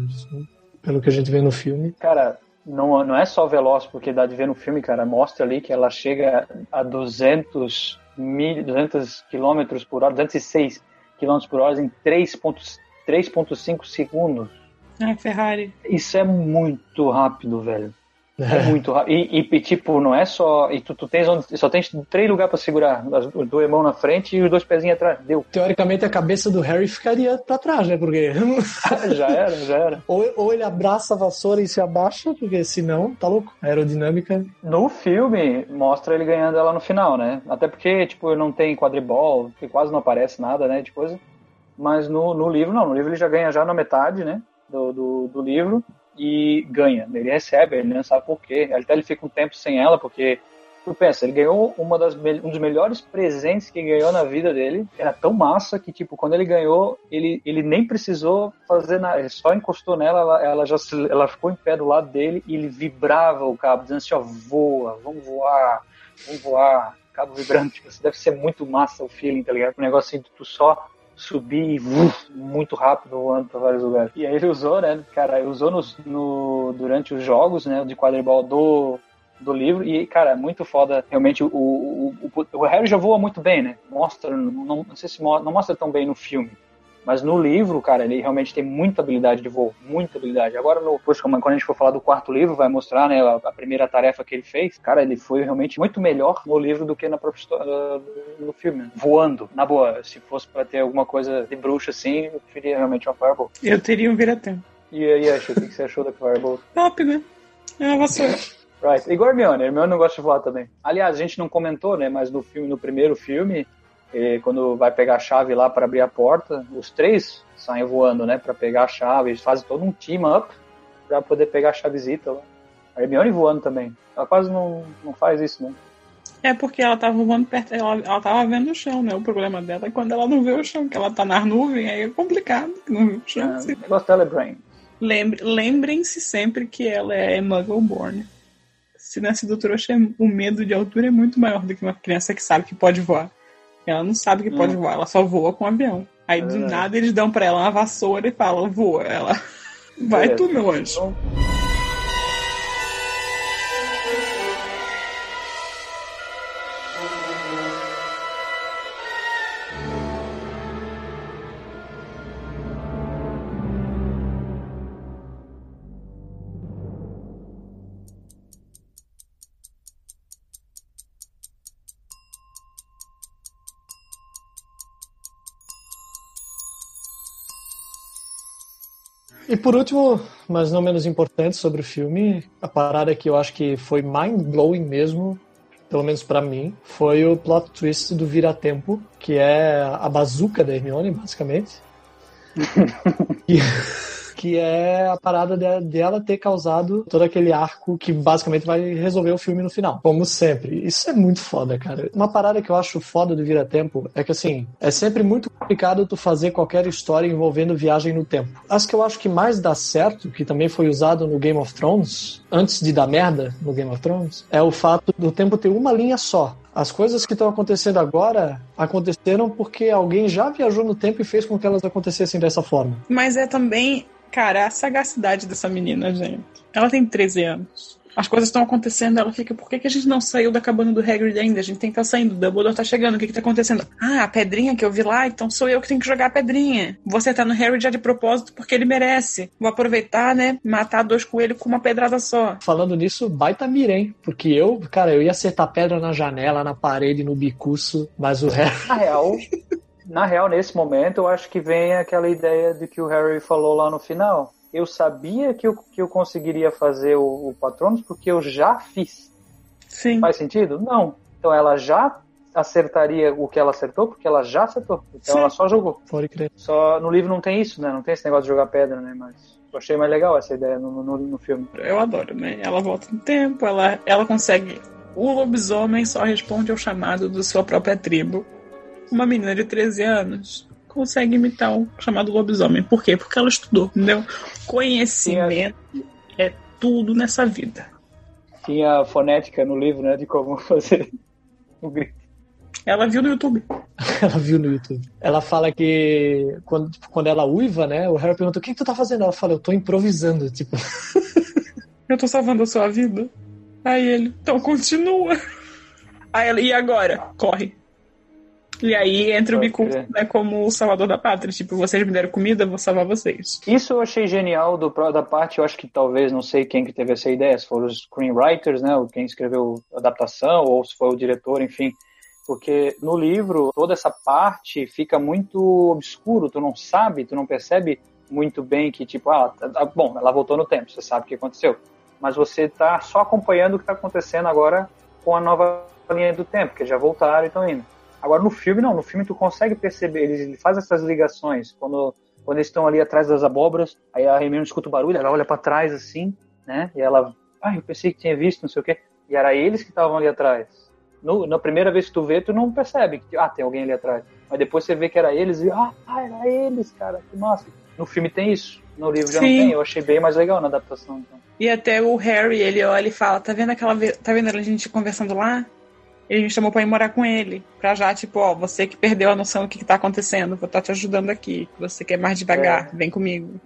E: Pelo que a gente vê no filme.
F: Cara, não, não é só veloz, porque dá de ver no filme, cara, mostra ali que ela chega a 200 mil, 200 km por hora, 206 km por hora em 3.5 3.5 segundos.
G: Ah, Ferrari.
F: Isso é muito rápido, velho. É muito rápido. E, e, tipo, não é só. E tu, tu tens onde, só tens três lugares pra segurar. As duas mãos na frente e os dois pezinhos atrás. Deu.
E: Teoricamente a cabeça do Harry ficaria pra trás, né? Porque.
F: já era, já era.
E: Ou, ou ele abraça a vassoura e se abaixa, porque senão, tá louco. A aerodinâmica.
F: No filme, mostra ele ganhando ela no final, né? Até porque, tipo, não tem quadribol, que quase não aparece nada, né? De coisa. Mas no, no livro, não. No livro ele já ganha já na metade, né? Do, do, do livro e ganha. Ele recebe, ele não sabe por quê. Até ele fica um tempo sem ela, porque tu pensa, ele ganhou uma das, um dos melhores presentes que ganhou na vida dele. Era tão massa que, tipo, quando ele ganhou, ele, ele nem precisou fazer nada. Ele só encostou nela, ela, ela já se, ela ficou em pé do lado dele e ele vibrava o cabo, dizendo assim, ó, voa, vamos voar, vamos voar. Cabo vibrando, tipo, deve ser muito massa o feeling, tá ligado? Um negócio assim, tu só subir uf, muito rápido voando para vários lugares. E aí ele usou, né, cara, usou nos, no, durante os jogos, né, de quadribol do, do livro e, cara, é muito foda. Realmente, o, o, o, o Harry já voa muito bem, né? Mostra, não, não sei se mostra, não mostra tão bem no filme. Mas no livro, cara, ele realmente tem muita habilidade de voo, muita habilidade. Agora, no, depois, quando a gente for falar do quarto livro, vai mostrar, né, a, a primeira tarefa que ele fez. Cara, ele foi realmente muito melhor no livro do que na própria história, no filme. Né? Voando, na boa. Se fosse para ter alguma coisa de bruxa assim, eu preferia realmente uma Fireball.
G: Eu teria um vira-tempo.
F: E aí, Ash, o que você achou da Fireball?
G: Top, né? É uma vassoura.
F: Right. Hermione, a Hermione não gosta de voar também. Aliás, a gente não comentou, né, mas no filme, no primeiro filme, e quando vai pegar a chave lá para abrir a porta, os três saem voando, né, para pegar a chave. Eles fazem todo um team up para poder pegar a chavezita lá. A Hermione voando também. Ela quase não, não faz isso, né?
G: É porque ela tava voando perto, ela, ela tava vendo o chão, né? O problema dela é quando ela não vê o chão, que ela tá nas nuvens, aí é complicado não vê o chão.
F: É, o negócio dela é brain.
G: Lembre, lembrem-se sempre que ela é Muggle-born. Se nasce do trouxa, o medo de altura é muito maior do que uma criança que sabe que pode voar. Ela não sabe que pode
F: Hum.
G: voar, ela só voa com um avião. Aí do
F: É.
G: nada eles dão pra ela uma vassoura e falam, voa. Ela, vai
F: É.
G: tu, meu anjo.
F: Então,
E: E por último, mas não menos importante sobre o filme, a parada que eu acho que foi mind-blowing mesmo, pelo menos pra mim, foi o plot twist do Vira-Tempo, que é a bazuca da Hermione, basicamente. E- que é a parada de- dela ter causado todo aquele arco que basicamente vai resolver o filme no final. Como sempre. Isso é muito foda, cara. Uma parada que eu acho foda do Vira-Tempo é que, assim, é sempre muito complicado tu fazer qualquer história envolvendo viagem no tempo. As que eu acho que mais dá certo, que também foi usado no Game of Thrones, antes de dar merda no Game of Thrones, é o fato do tempo ter uma linha só. As coisas que estão acontecendo agora aconteceram porque alguém já viajou no tempo e fez com que elas acontecessem dessa forma.
G: Mas é também, cara, a sagacidade dessa menina, gente. Ela tem 13 anos. As coisas estão acontecendo, ela fica, por que, que a gente não saiu da cabana do Hagrid ainda? A gente tem que estar saindo, o Dumbledore tá chegando, o que que tá acontecendo? Ah, a pedrinha que eu vi lá, então sou eu que tenho que jogar a pedrinha. Vou acertar no Harry já de propósito porque ele merece. Vou aproveitar, né, matar dois coelhos com uma pedrada só.
E: Falando nisso, baita mira, hein? Porque eu, cara, eu ia acertar pedra na janela, na parede, no bicuço, mas o resto.
F: Na real, na real, nesse momento, eu acho que vem aquela ideia de que o Harry falou lá no final. Eu sabia que eu, que eu conseguiria fazer o, o Patronus porque eu já fiz.
G: Sim.
F: Faz sentido? Não. Então ela já acertaria o que ela acertou porque ela já acertou. Então
G: Sim.
F: ela só jogou.
E: Pode crer.
F: Só no livro não tem isso, né? Não tem esse negócio de jogar pedra, né? Mas eu achei mais legal essa ideia no, no, no filme.
G: Eu adoro, né? Ela volta no tempo, ela, ela consegue. O lobisomem só responde ao chamado da sua própria tribo. Uma menina de 13 anos consegue imitar o chamado lobisomem. Por quê? Porque ela estudou, entendeu? Conhecimento é tudo nessa vida.
F: Tinha fonética no livro, né? De como fazer o grito.
G: Ela viu no YouTube.
E: Ela viu no YouTube. Ela fala que quando, tipo, quando ela uiva, né? O Harry pergunta: o que, que tu tá fazendo? Ela fala: eu tô improvisando. Tipo,
G: Eu tô salvando a sua vida. Aí ele, então continua. Aí ela, e agora? Corre. E aí entra o
F: crer.
G: né, como o salvador da pátria. Tipo, vocês me deram comida, vou salvar vocês.
F: Isso eu achei genial do, da parte, eu acho que talvez, não sei quem que teve essa ideia, se foram os screenwriters, né, ou quem escreveu a adaptação, ou se foi o diretor, enfim. Porque no livro, toda essa parte fica muito obscuro, tu não sabe, tu não percebe muito bem que, tipo, ah, tá- tá- bom, ela voltou no tempo, você sabe o que aconteceu. Mas você tá só acompanhando o que tá acontecendo agora com a nova linha do tempo, que já voltaram e estão indo. Agora no filme não, no filme tu consegue perceber, ele, ele faz essas ligações quando quando eles estão ali atrás das abóboras, aí a Hermione escuta o barulho, ela olha pra trás assim, né? E ela, ah, eu pensei que tinha visto, não sei o quê. E era eles que estavam ali atrás. No, na primeira vez que tu vê, tu não percebe que, ah, tem alguém ali atrás. Mas depois você vê que era eles e, ah, ah, era eles, cara, que massa. No filme tem isso, no livro já
G: Sim.
F: não tem. Eu achei bem mais legal na adaptação. Então.
G: E até o Harry, ele olha e fala, tá vendo aquela tá vendo a gente conversando lá? Ele me chamou pra ir morar com ele. Pra já, tipo, ó, você que perdeu a noção do que, que tá acontecendo, vou estar te ajudando aqui. Você quer mais devagar, vem comigo.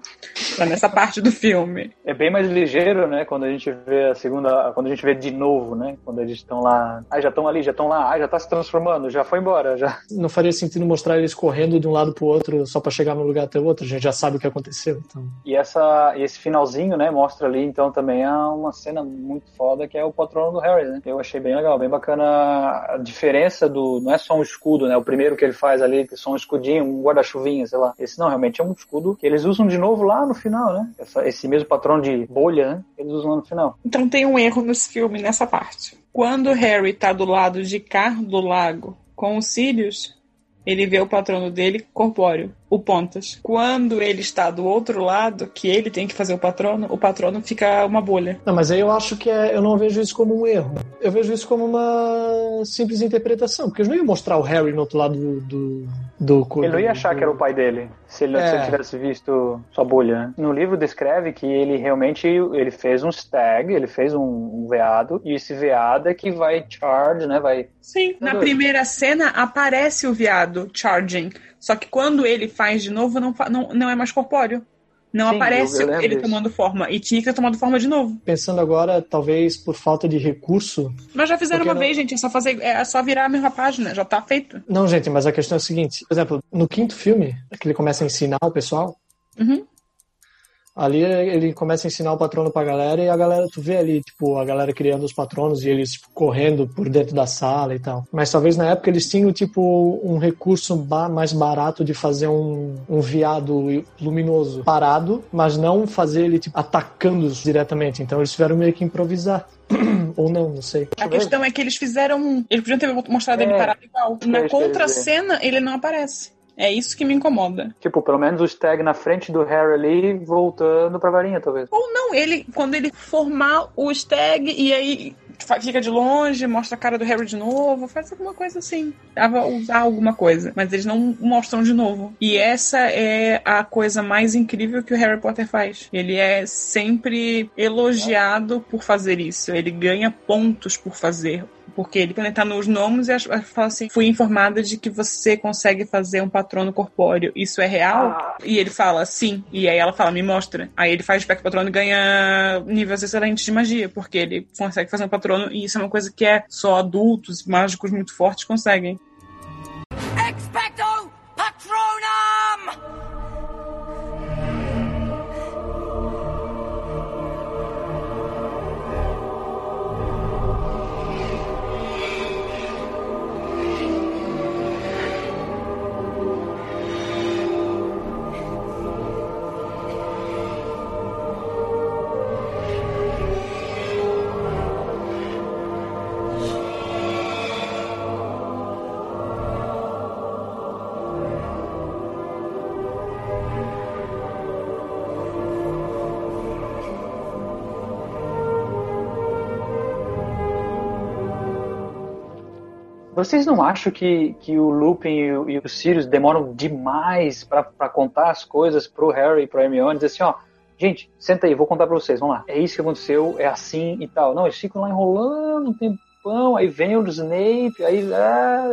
G: Tá nessa parte do filme.
F: É bem mais ligeiro, né? Quando a gente vê a segunda, quando a gente vê de novo, né? Quando eles estão lá, ah, já estão ali, já estão lá, ah, já tá se transformando, já foi embora, já.
E: não faria sentido mostrar eles correndo de um lado pro outro só pra chegar num lugar até o outro. A gente já sabe o que aconteceu. Então.
F: E essa, esse finalzinho, né, mostra ali, então, também é uma cena muito foda, que é o patrono do Harry, né? Eu achei bem legal, bem bacana a diferença do, não é só um escudo, né, o primeiro que ele faz ali, que é só um escudinho, um guarda-chuvinha, sei lá. Esse não, realmente é um escudo que eles usam de novo lá no final, né? Essa- esse mesmo patrão de bolha, né, eles usam lá no final.
G: Então tem um erro nesse filme, nessa parte. Quando Harry tá do lado de cá do lago com os Sirius, ele vê o patrono dele corpóreo, o Pontas. Quando ele está do outro lado, que ele tem que fazer o patrono, o patrono fica uma bolha.
E: Não, mas aí eu acho que é, eu não vejo isso como um erro. Eu vejo isso como uma simples interpretação, porque eu não ia mostrar o Harry no outro lado do do, do corpo.
F: Ele não ia achar que era o pai dele, se ele, se
E: É.
F: ele tivesse visto sua bolha, né? No livro descreve que ele realmente, ele fez um stag, ele fez um, um veado, e esse veado é que vai charge, né, vai...
G: Sim, na primeira cena aparece o viado charging. Só que quando ele faz de novo, não, não, não é mais corpóreo. Não
F: Sim,
G: aparece
F: eu- eu lembro
G: ele
F: disso.
G: tomando forma. E tinha que ter tomado forma de novo.
E: Pensando agora, talvez por falta de recurso.
G: Mas já fizeram uma
E: não-
G: vez, gente. É só, fazer, é só virar a mesma página. Já tá feito.
E: Não, gente, mas a questão é a seguinte: por exemplo, no quinto filme, que ele começa a ensinar o pessoal,
G: Uhum.
E: Ali ele começa a ensinar o patrono pra galera e a galera, tu vê ali, tipo, a galera criando os patronos e eles tipo, correndo por dentro da sala e tal. Mas talvez na época eles tinham, tipo, um recurso ba mais barato de fazer um, um viado luminoso parado, mas não fazer ele, tipo, atacando-os diretamente. Então eles tiveram meio que improvisar. Ou não, não sei.
G: A questão é que eles fizeram. Eles podiam ter mostrado ele
F: É.
G: parado igual. Na contracena, ele não aparece. É isso que me incomoda.
F: Tipo, pelo menos o Stag na frente do Harry ali, voltando pra varinha, talvez.
G: Ou não, ele, quando ele formar o stag e aí fica de longe, mostra a cara do Harry de novo, faz alguma coisa assim. Dava usar alguma coisa. Mas eles não mostram de novo. E essa é a coisa mais incrível que o Harry Potter faz. Ele é sempre elogiado por fazer isso. Ele ganha pontos por fazer. Porque ele, quando ele tá nos gnomos, e fala assim: fui informada de que você consegue fazer um patrono corpóreo. Isso é real? E ele fala, sim. E aí ela fala, me mostra. Aí ele faz o espectro patrono e ganha níveis excelentes de magia, porque ele consegue fazer um patrono, e isso é uma coisa que é só adultos, mágicos muito fortes conseguem.
D: Expecto Patronum!
F: Vocês não acham que, que o Lupin e o, e o Sirius demoram demais pra contar as coisas pro Harry e pro Hermione? Dizer assim, ó, gente, senta aí, vou contar pra vocês, vamos lá. É isso que aconteceu, é assim e tal. Não, eles ficam lá enrolando um tempão, aí vem o Snape, aí... Ah,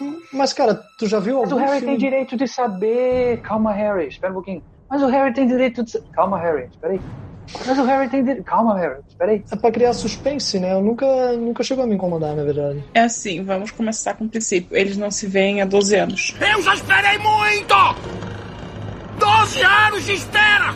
E: Mas, cara, tu já viu
F: mas o Harry
E: filme...
F: tem direito de saber. Calma, Harry, espera um pouquinho. Mas o Harry tem direito de saber. Calma, Harry, espera aí. Mas o Harry tem. Calma, Harry, espera aí.
E: É pra criar suspense, né? Eu nunca, nunca chegou a me incomodar, na verdade.
G: É assim, vamos começar com o princípio. Eles não se veem há 12 anos.
H: Eu já esperei muito! Doze anos de espera!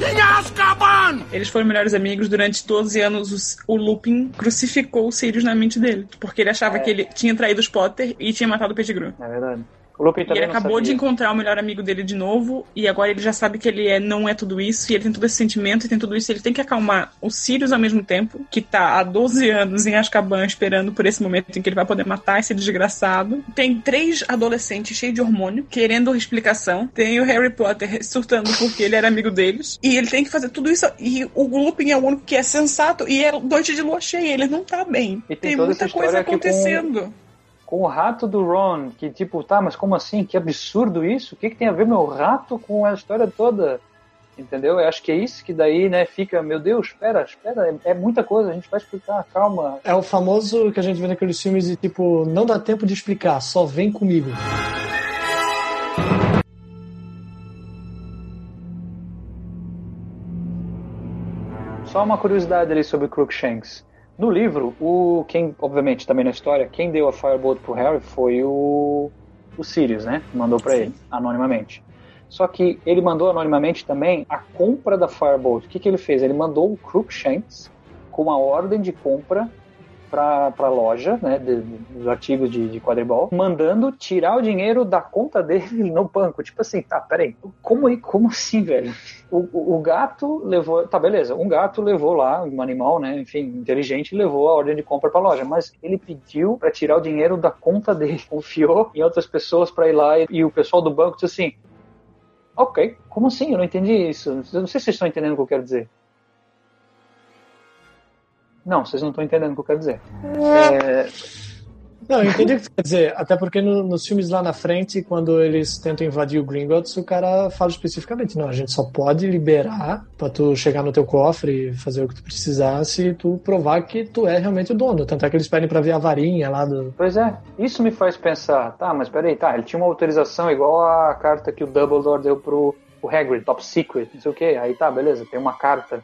H: Em Azkaban!
G: Eles foram melhores amigos durante 12 anos. os- O Lupin crucificou o Sirius na mente dele. Porque ele achava que ele tinha traído os Potter e tinha matado o Pettigrew.
F: É verdade. O Lupin
G: E
F: também
G: ele
F: não
G: acabou de
F: sabia.
G: encontrar o melhor amigo dele de novo, e agora ele já sabe que ele é, não é tudo isso, e ele tem todo esse sentimento, e tem tudo isso, ele tem que acalmar o Sirius ao mesmo tempo, que tá há 12 anos em Azkaban esperando por esse momento em que ele vai poder matar esse desgraçado. Tem três adolescentes cheios de hormônio, querendo explicação. Tem o Harry Potter surtando porque ele era amigo deles, e ele tem que fazer tudo isso, e o Lupin é o único que é sensato, e é noite de lua cheia, ele não tá bem.
F: E tem
G: tem muita coisa
F: aqui com-
G: acontecendo.
F: Com o rato do Ron, que tipo, tá, mas como assim? Que absurdo isso? O que, que tem a ver meu rato com a história toda? Entendeu? Eu acho que é isso que daí, né, fica, meu Deus, espera, espera, é, é muita coisa, a gente vai explicar, calma.
E: É o famoso que a gente vê naqueles filmes de tipo, não dá tempo de explicar, só vem comigo.
F: Só uma curiosidade ali sobre Crookshanks. No livro, o quem, obviamente, também na história, quem deu a Firebolt pro Harry foi o, o Sirius, né? Mandou pra ele, anonimamente. Só que ele mandou anonimamente também a compra da Firebolt. O que, que ele fez? Ele mandou o Crookshanks com uma ordem de compra para a loja né, de- dos artigos de, de quadribol, mandando tirar o dinheiro da conta dele no banco. Tipo assim, tá, peraí, como, como assim, velho? O, o, gato levou. Tá, beleza, um gato levou lá, um animal, né, enfim, inteligente, levou a ordem de compra para a loja, mas ele pediu para tirar o dinheiro da conta dele, confiou em outras pessoas para ir lá e, e o pessoal do banco disse assim: Ok, como assim? Eu não entendi isso. Eu não sei se vocês estão entendendo o que eu quero dizer. Não, vocês não estão entendendo o que eu quero dizer. É,
E: Não, eu entendi o que tu quer dizer. Até porque no- nos filmes lá na frente, quando eles tentam invadir o Gringotts, o cara fala especificamente, não, a gente só pode liberar pra tu chegar no teu cofre e fazer o que tu precisar se tu provar que tu é realmente o dono. Tanto é que eles pedem pra ver a varinha lá do...
F: Pois é, isso me faz pensar, tá, mas peraí, tá, ele tinha uma autorização igual a carta que o Dumbledore deu pro o Hagrid, top secret, não sei o que, aí tá, beleza, tem uma carta.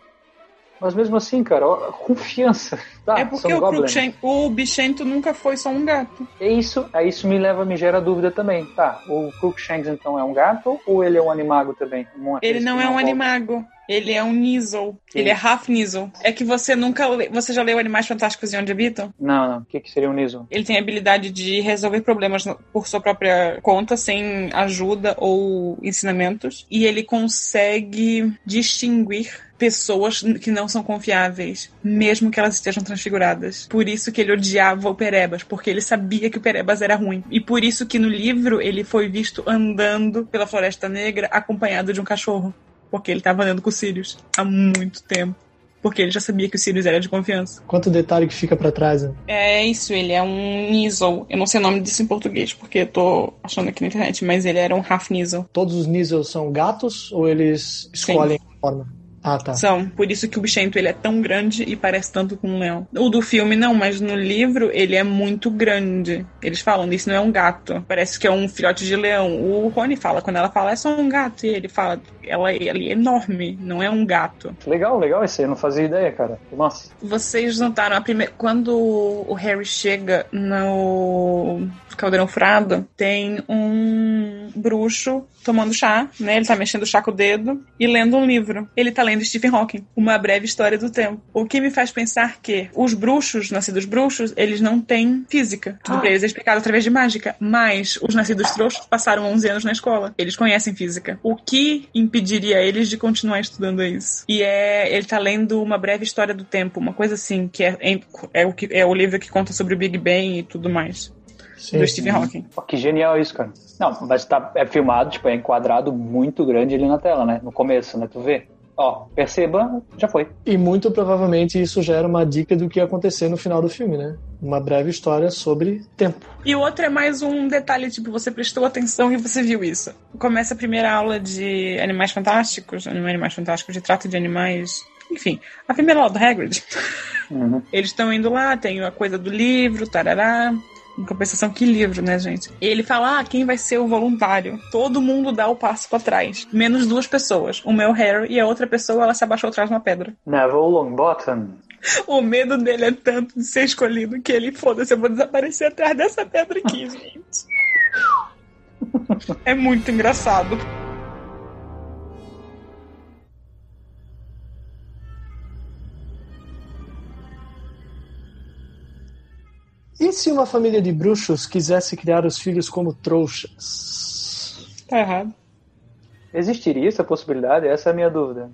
F: Mas mesmo assim, cara, ó, confiança. Tá,
G: é porque
F: são
G: o. Crookshank- o bichento nunca foi só um gato.
F: É isso, é isso me leva, me gera dúvida também. Tá, o Crookshanks então é um gato ou ele é um animago também? Um
G: Ele não
F: que
G: é um
F: voltam?
G: animago. Ele é um Nizzle. Ele é half Nizzle. É que você nunca. le- Você já leu Animais Fantásticos e Onde Habitam?
F: Não, não. O que, que seria um Nizzle?
G: Ele tem a habilidade de resolver problemas por sua própria conta, sem ajuda ou ensinamentos. E ele consegue distinguir pessoas que não são confiáveis, mesmo que elas estejam transfiguradas. Por isso que ele odiava o Perebas, porque ele sabia que o Perebas era ruim. E por isso que no livro ele foi visto andando pela Floresta Negra acompanhado de um cachorro. Porque ele estava andando com o Sirius há muito tempo. Porque ele já sabia que o Sirius era de confiança.
E: Quanto detalhe que fica pra trás, né?
G: É isso, ele é um Nizzle. Eu não sei o nome disso em português, porque eu tô achando aqui na internet, mas ele era um half Nizzle.
E: Todos os Nizzles são gatos ou eles escolhem a forma? Ah, tá.
G: São, por isso que o bichento ele é tão grande e parece tanto com um leão. O do filme não, mas no livro ele é muito grande. Eles falam, isso não é um gato. Parece que é um filhote de leão. O Rony fala, quando ela fala, é só um gato. E ele fala, ela, ele é enorme, não é um gato.
F: Legal, legal esse aí. Eu não fazia ideia, cara. Massa.
G: Vocês notaram a primeira. Quando o Harry chega no Caldeirão Furado, tem um bruxo tomando chá, né? Ele tá mexendo o chá com o dedo e lendo um livro. Ele tá lendo Stephen Hawking, Uma Breve História do Tempo. O que me faz pensar que os bruxos, nascidos bruxos, eles não têm física. Tudo pra eles é explicado através de mágica. Mas os nascidos trouxas passaram 11 anos na escola. Eles conhecem física. O que impediria eles de continuar estudando isso? E é. Ele tá lendo Uma Breve História do Tempo, uma coisa assim, que é, é, é o, que, é o livro que conta sobre o Big Bang e tudo mais.
E: Sim.
G: do Stephen Hawking.
F: Que genial isso, cara. Não, mas tá, é filmado, tipo, é enquadrado muito grande ali na tela, né? No começo, né? Tu vê. Ó, perceba, já foi.
E: E muito provavelmente isso já era uma dica do que ia acontecer no final do filme, né? Uma breve história sobre tempo.
G: E o outro é mais um detalhe, tipo, você prestou atenção e você viu isso. Começa a primeira aula de Animais Fantásticos, Animais Fantásticos, de trato de animais. Enfim, a primeira aula do Hagrid.
F: Uhum.
G: Eles estão indo lá, tem a coisa do livro, tarará. Em compensação, que livro, né, gente? Ele fala, ah, quem vai ser o voluntário? Todo mundo dá o passo pra trás. Menos duas pessoas. Uma é o Harry e a outra pessoa, ela se abaixou atrás de uma pedra.
F: Neville Longbottom.
G: O medo dele é tanto de ser escolhido que ele, foda-se, eu vou desaparecer atrás dessa pedra aqui, gente. É muito engraçado.
E: E se uma família de bruxos quisesse criar os filhos como trouxas?
G: Tá errado.
F: Existiria essa possibilidade? Essa é a minha dúvida.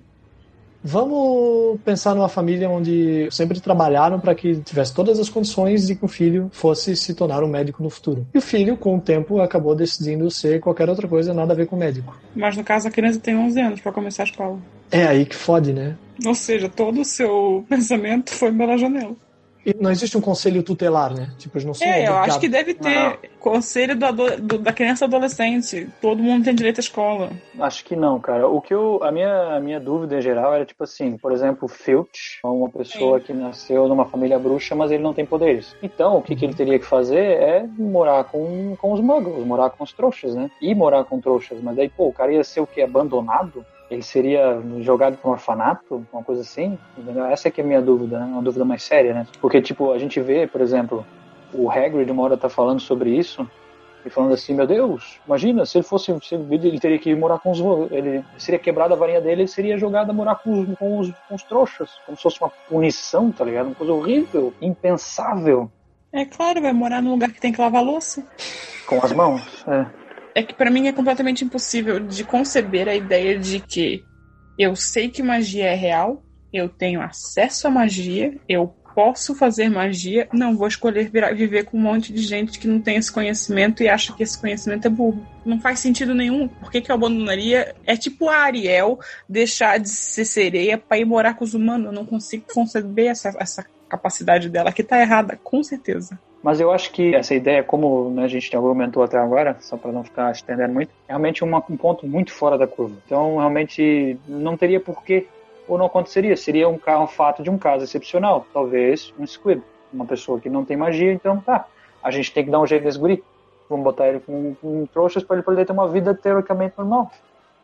E: Vamos pensar numa família onde sempre trabalharam para que tivesse todas as condições de que o filho fosse se tornar um médico no futuro. E o filho, com o tempo, acabou decidindo ser qualquer outra coisa, nada a ver com médico.
G: Mas no caso, a criança tem 11 anos pra começar a escola.
E: É aí que fode, né?
G: Ou seja, todo o seu pensamento foi pela janela.
E: E não existe um conselho tutelar, né? Tipo, eles não são
G: É, eu acho que deve ter conselho do do- da criança e adolescente. Todo mundo tem direito à escola.
F: Acho que não, cara. O que eu, a minha, a minha dúvida em geral era tipo assim, por exemplo, Filch, é uma pessoa que nasceu numa família bruxa, mas ele não tem poderes. Então, o que, que ele teria que fazer é morar com, com os muggles, morar com os trouxas, né? E morar com trouxas. Mas daí, pô, o cara ia ser o quê? Abandonado? Ele seria jogado para um orfanato? Uma coisa assim? Entendeu? Essa é que é a minha dúvida, né? Uma dúvida mais séria, né? Porque, tipo, a gente vê, por exemplo, o Hagrid uma hora tá falando sobre isso, e falando assim, meu Deus, imagina, se ele fosse, se ele teria que morar com os, ele seria quebrado a varinha dele, ele seria jogado a morar com os, com os, com os trouxas, como se fosse uma punição, tá ligado? Uma coisa horrível, impensável,
G: É claro, vai morar num lugar que tem que lavar louça.
F: com as mãos. É.
G: É que pra mim é completamente impossível de conceber a ideia de que eu sei que magia é real, eu tenho acesso à magia, eu posso fazer magia, não vou escolher virar- viver com um monte de gente que não tem esse conhecimento e acha que esse conhecimento é burro. Não faz sentido nenhum. Por que, que eu abandonaria? É tipo a Ariel deixar de ser sereia pra ir morar com os humanos. Eu não consigo conceber essa, essa capacidade dela, que tá errada, com certeza.
F: Mas eu acho que essa ideia, como né, a gente argumentou até agora, só para não ficar estendendo muito, é realmente uma- um ponto muito fora da curva. Então, realmente, não teria porquê ou não aconteceria. Seria um, um fato de um caso excepcional. Talvez um squid, uma pessoa que não tem magia, então tá, a gente tem que dar um jeito nesse guri. Vamos botar ele com, com trouxas para ele poder ter uma vida teoricamente normal.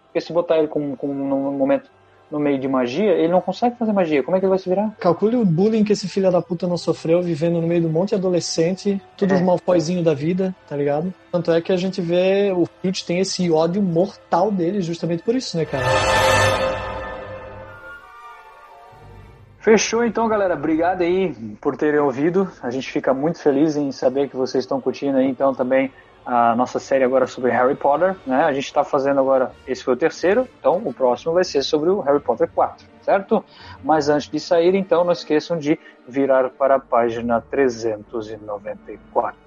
F: Porque se botar ele com, com num momento no meio de magia, ele não consegue fazer magia. Como é que ele vai se virar?
E: Calcule o bullying que esse filho da puta não sofreu vivendo no meio de um monte de adolescente, todos
F: É.
E: os da vida, tá ligado? Tanto é que a gente vê o Filch tem esse ódio mortal dele justamente por isso, né, cara?
F: Fechou então, galera. Obrigado aí por terem ouvido. A gente fica muito feliz em saber que vocês estão curtindo aí, então, também a nossa série agora sobre Harry Potter, né? A gente está fazendo agora, esse foi o terceiro, então o próximo vai ser sobre o Harry Potter 4, certo? Mas antes de sair, então, não esqueçam de virar para a página 394.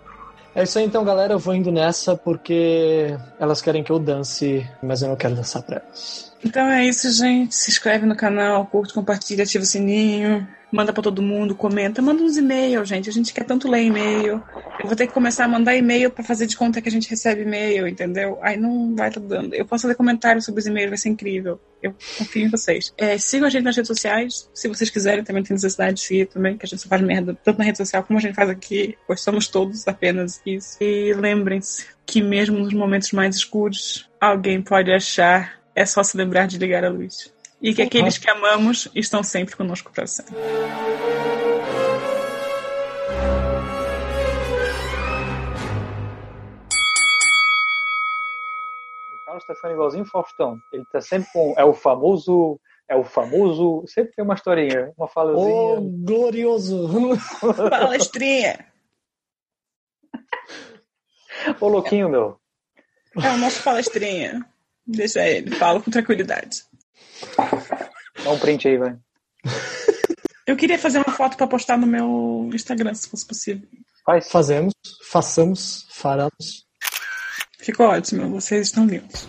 E: É isso aí então, galera. Eu vou indo nessa porque elas querem que eu dance, mas eu não quero dançar pra elas.
G: Então é isso, gente. Se inscreve no canal, curte, compartilha, ativa o sininho, manda pra todo mundo, comenta, manda uns e-mails, gente. A gente quer tanto ler e-mail. Eu vou ter que começar a mandar e-mail pra fazer de conta que a gente recebe e-mail, entendeu? Aí não vai tá dando. Eu posso fazer comentários sobre os e-mails, vai ser incrível. Eu confio em vocês. É, sigam a gente nas redes sociais, se vocês quiserem, também tem necessidade de seguir também, que a gente só faz merda tanto na rede social como a gente faz aqui, pois somos todos apenas isso. E lembrem-se que mesmo nos momentos mais escuros, alguém pode achar é só se lembrar de ligar a luz. E que aqueles que amamos estão sempre conosco para sempre.
F: O Carlos tá ficando igualzinho o Faustão. Ele tá sempre com. É o famoso. É o famoso. Sempre tem uma historinha, uma
E: Ô,
F: falazinha.
E: glorioso!
G: Palestrinha!
F: Ô, louquinho, meu.
G: É o nosso palestrinha. Deixa ele, fala com tranquilidade.
F: Dá um print aí, vai.
G: Eu queria fazer uma foto para postar no meu Instagram, se fosse possível.
F: Faz.
E: Fazemos, façamos, faremos.
G: Ficou ótimo, vocês estão lindos.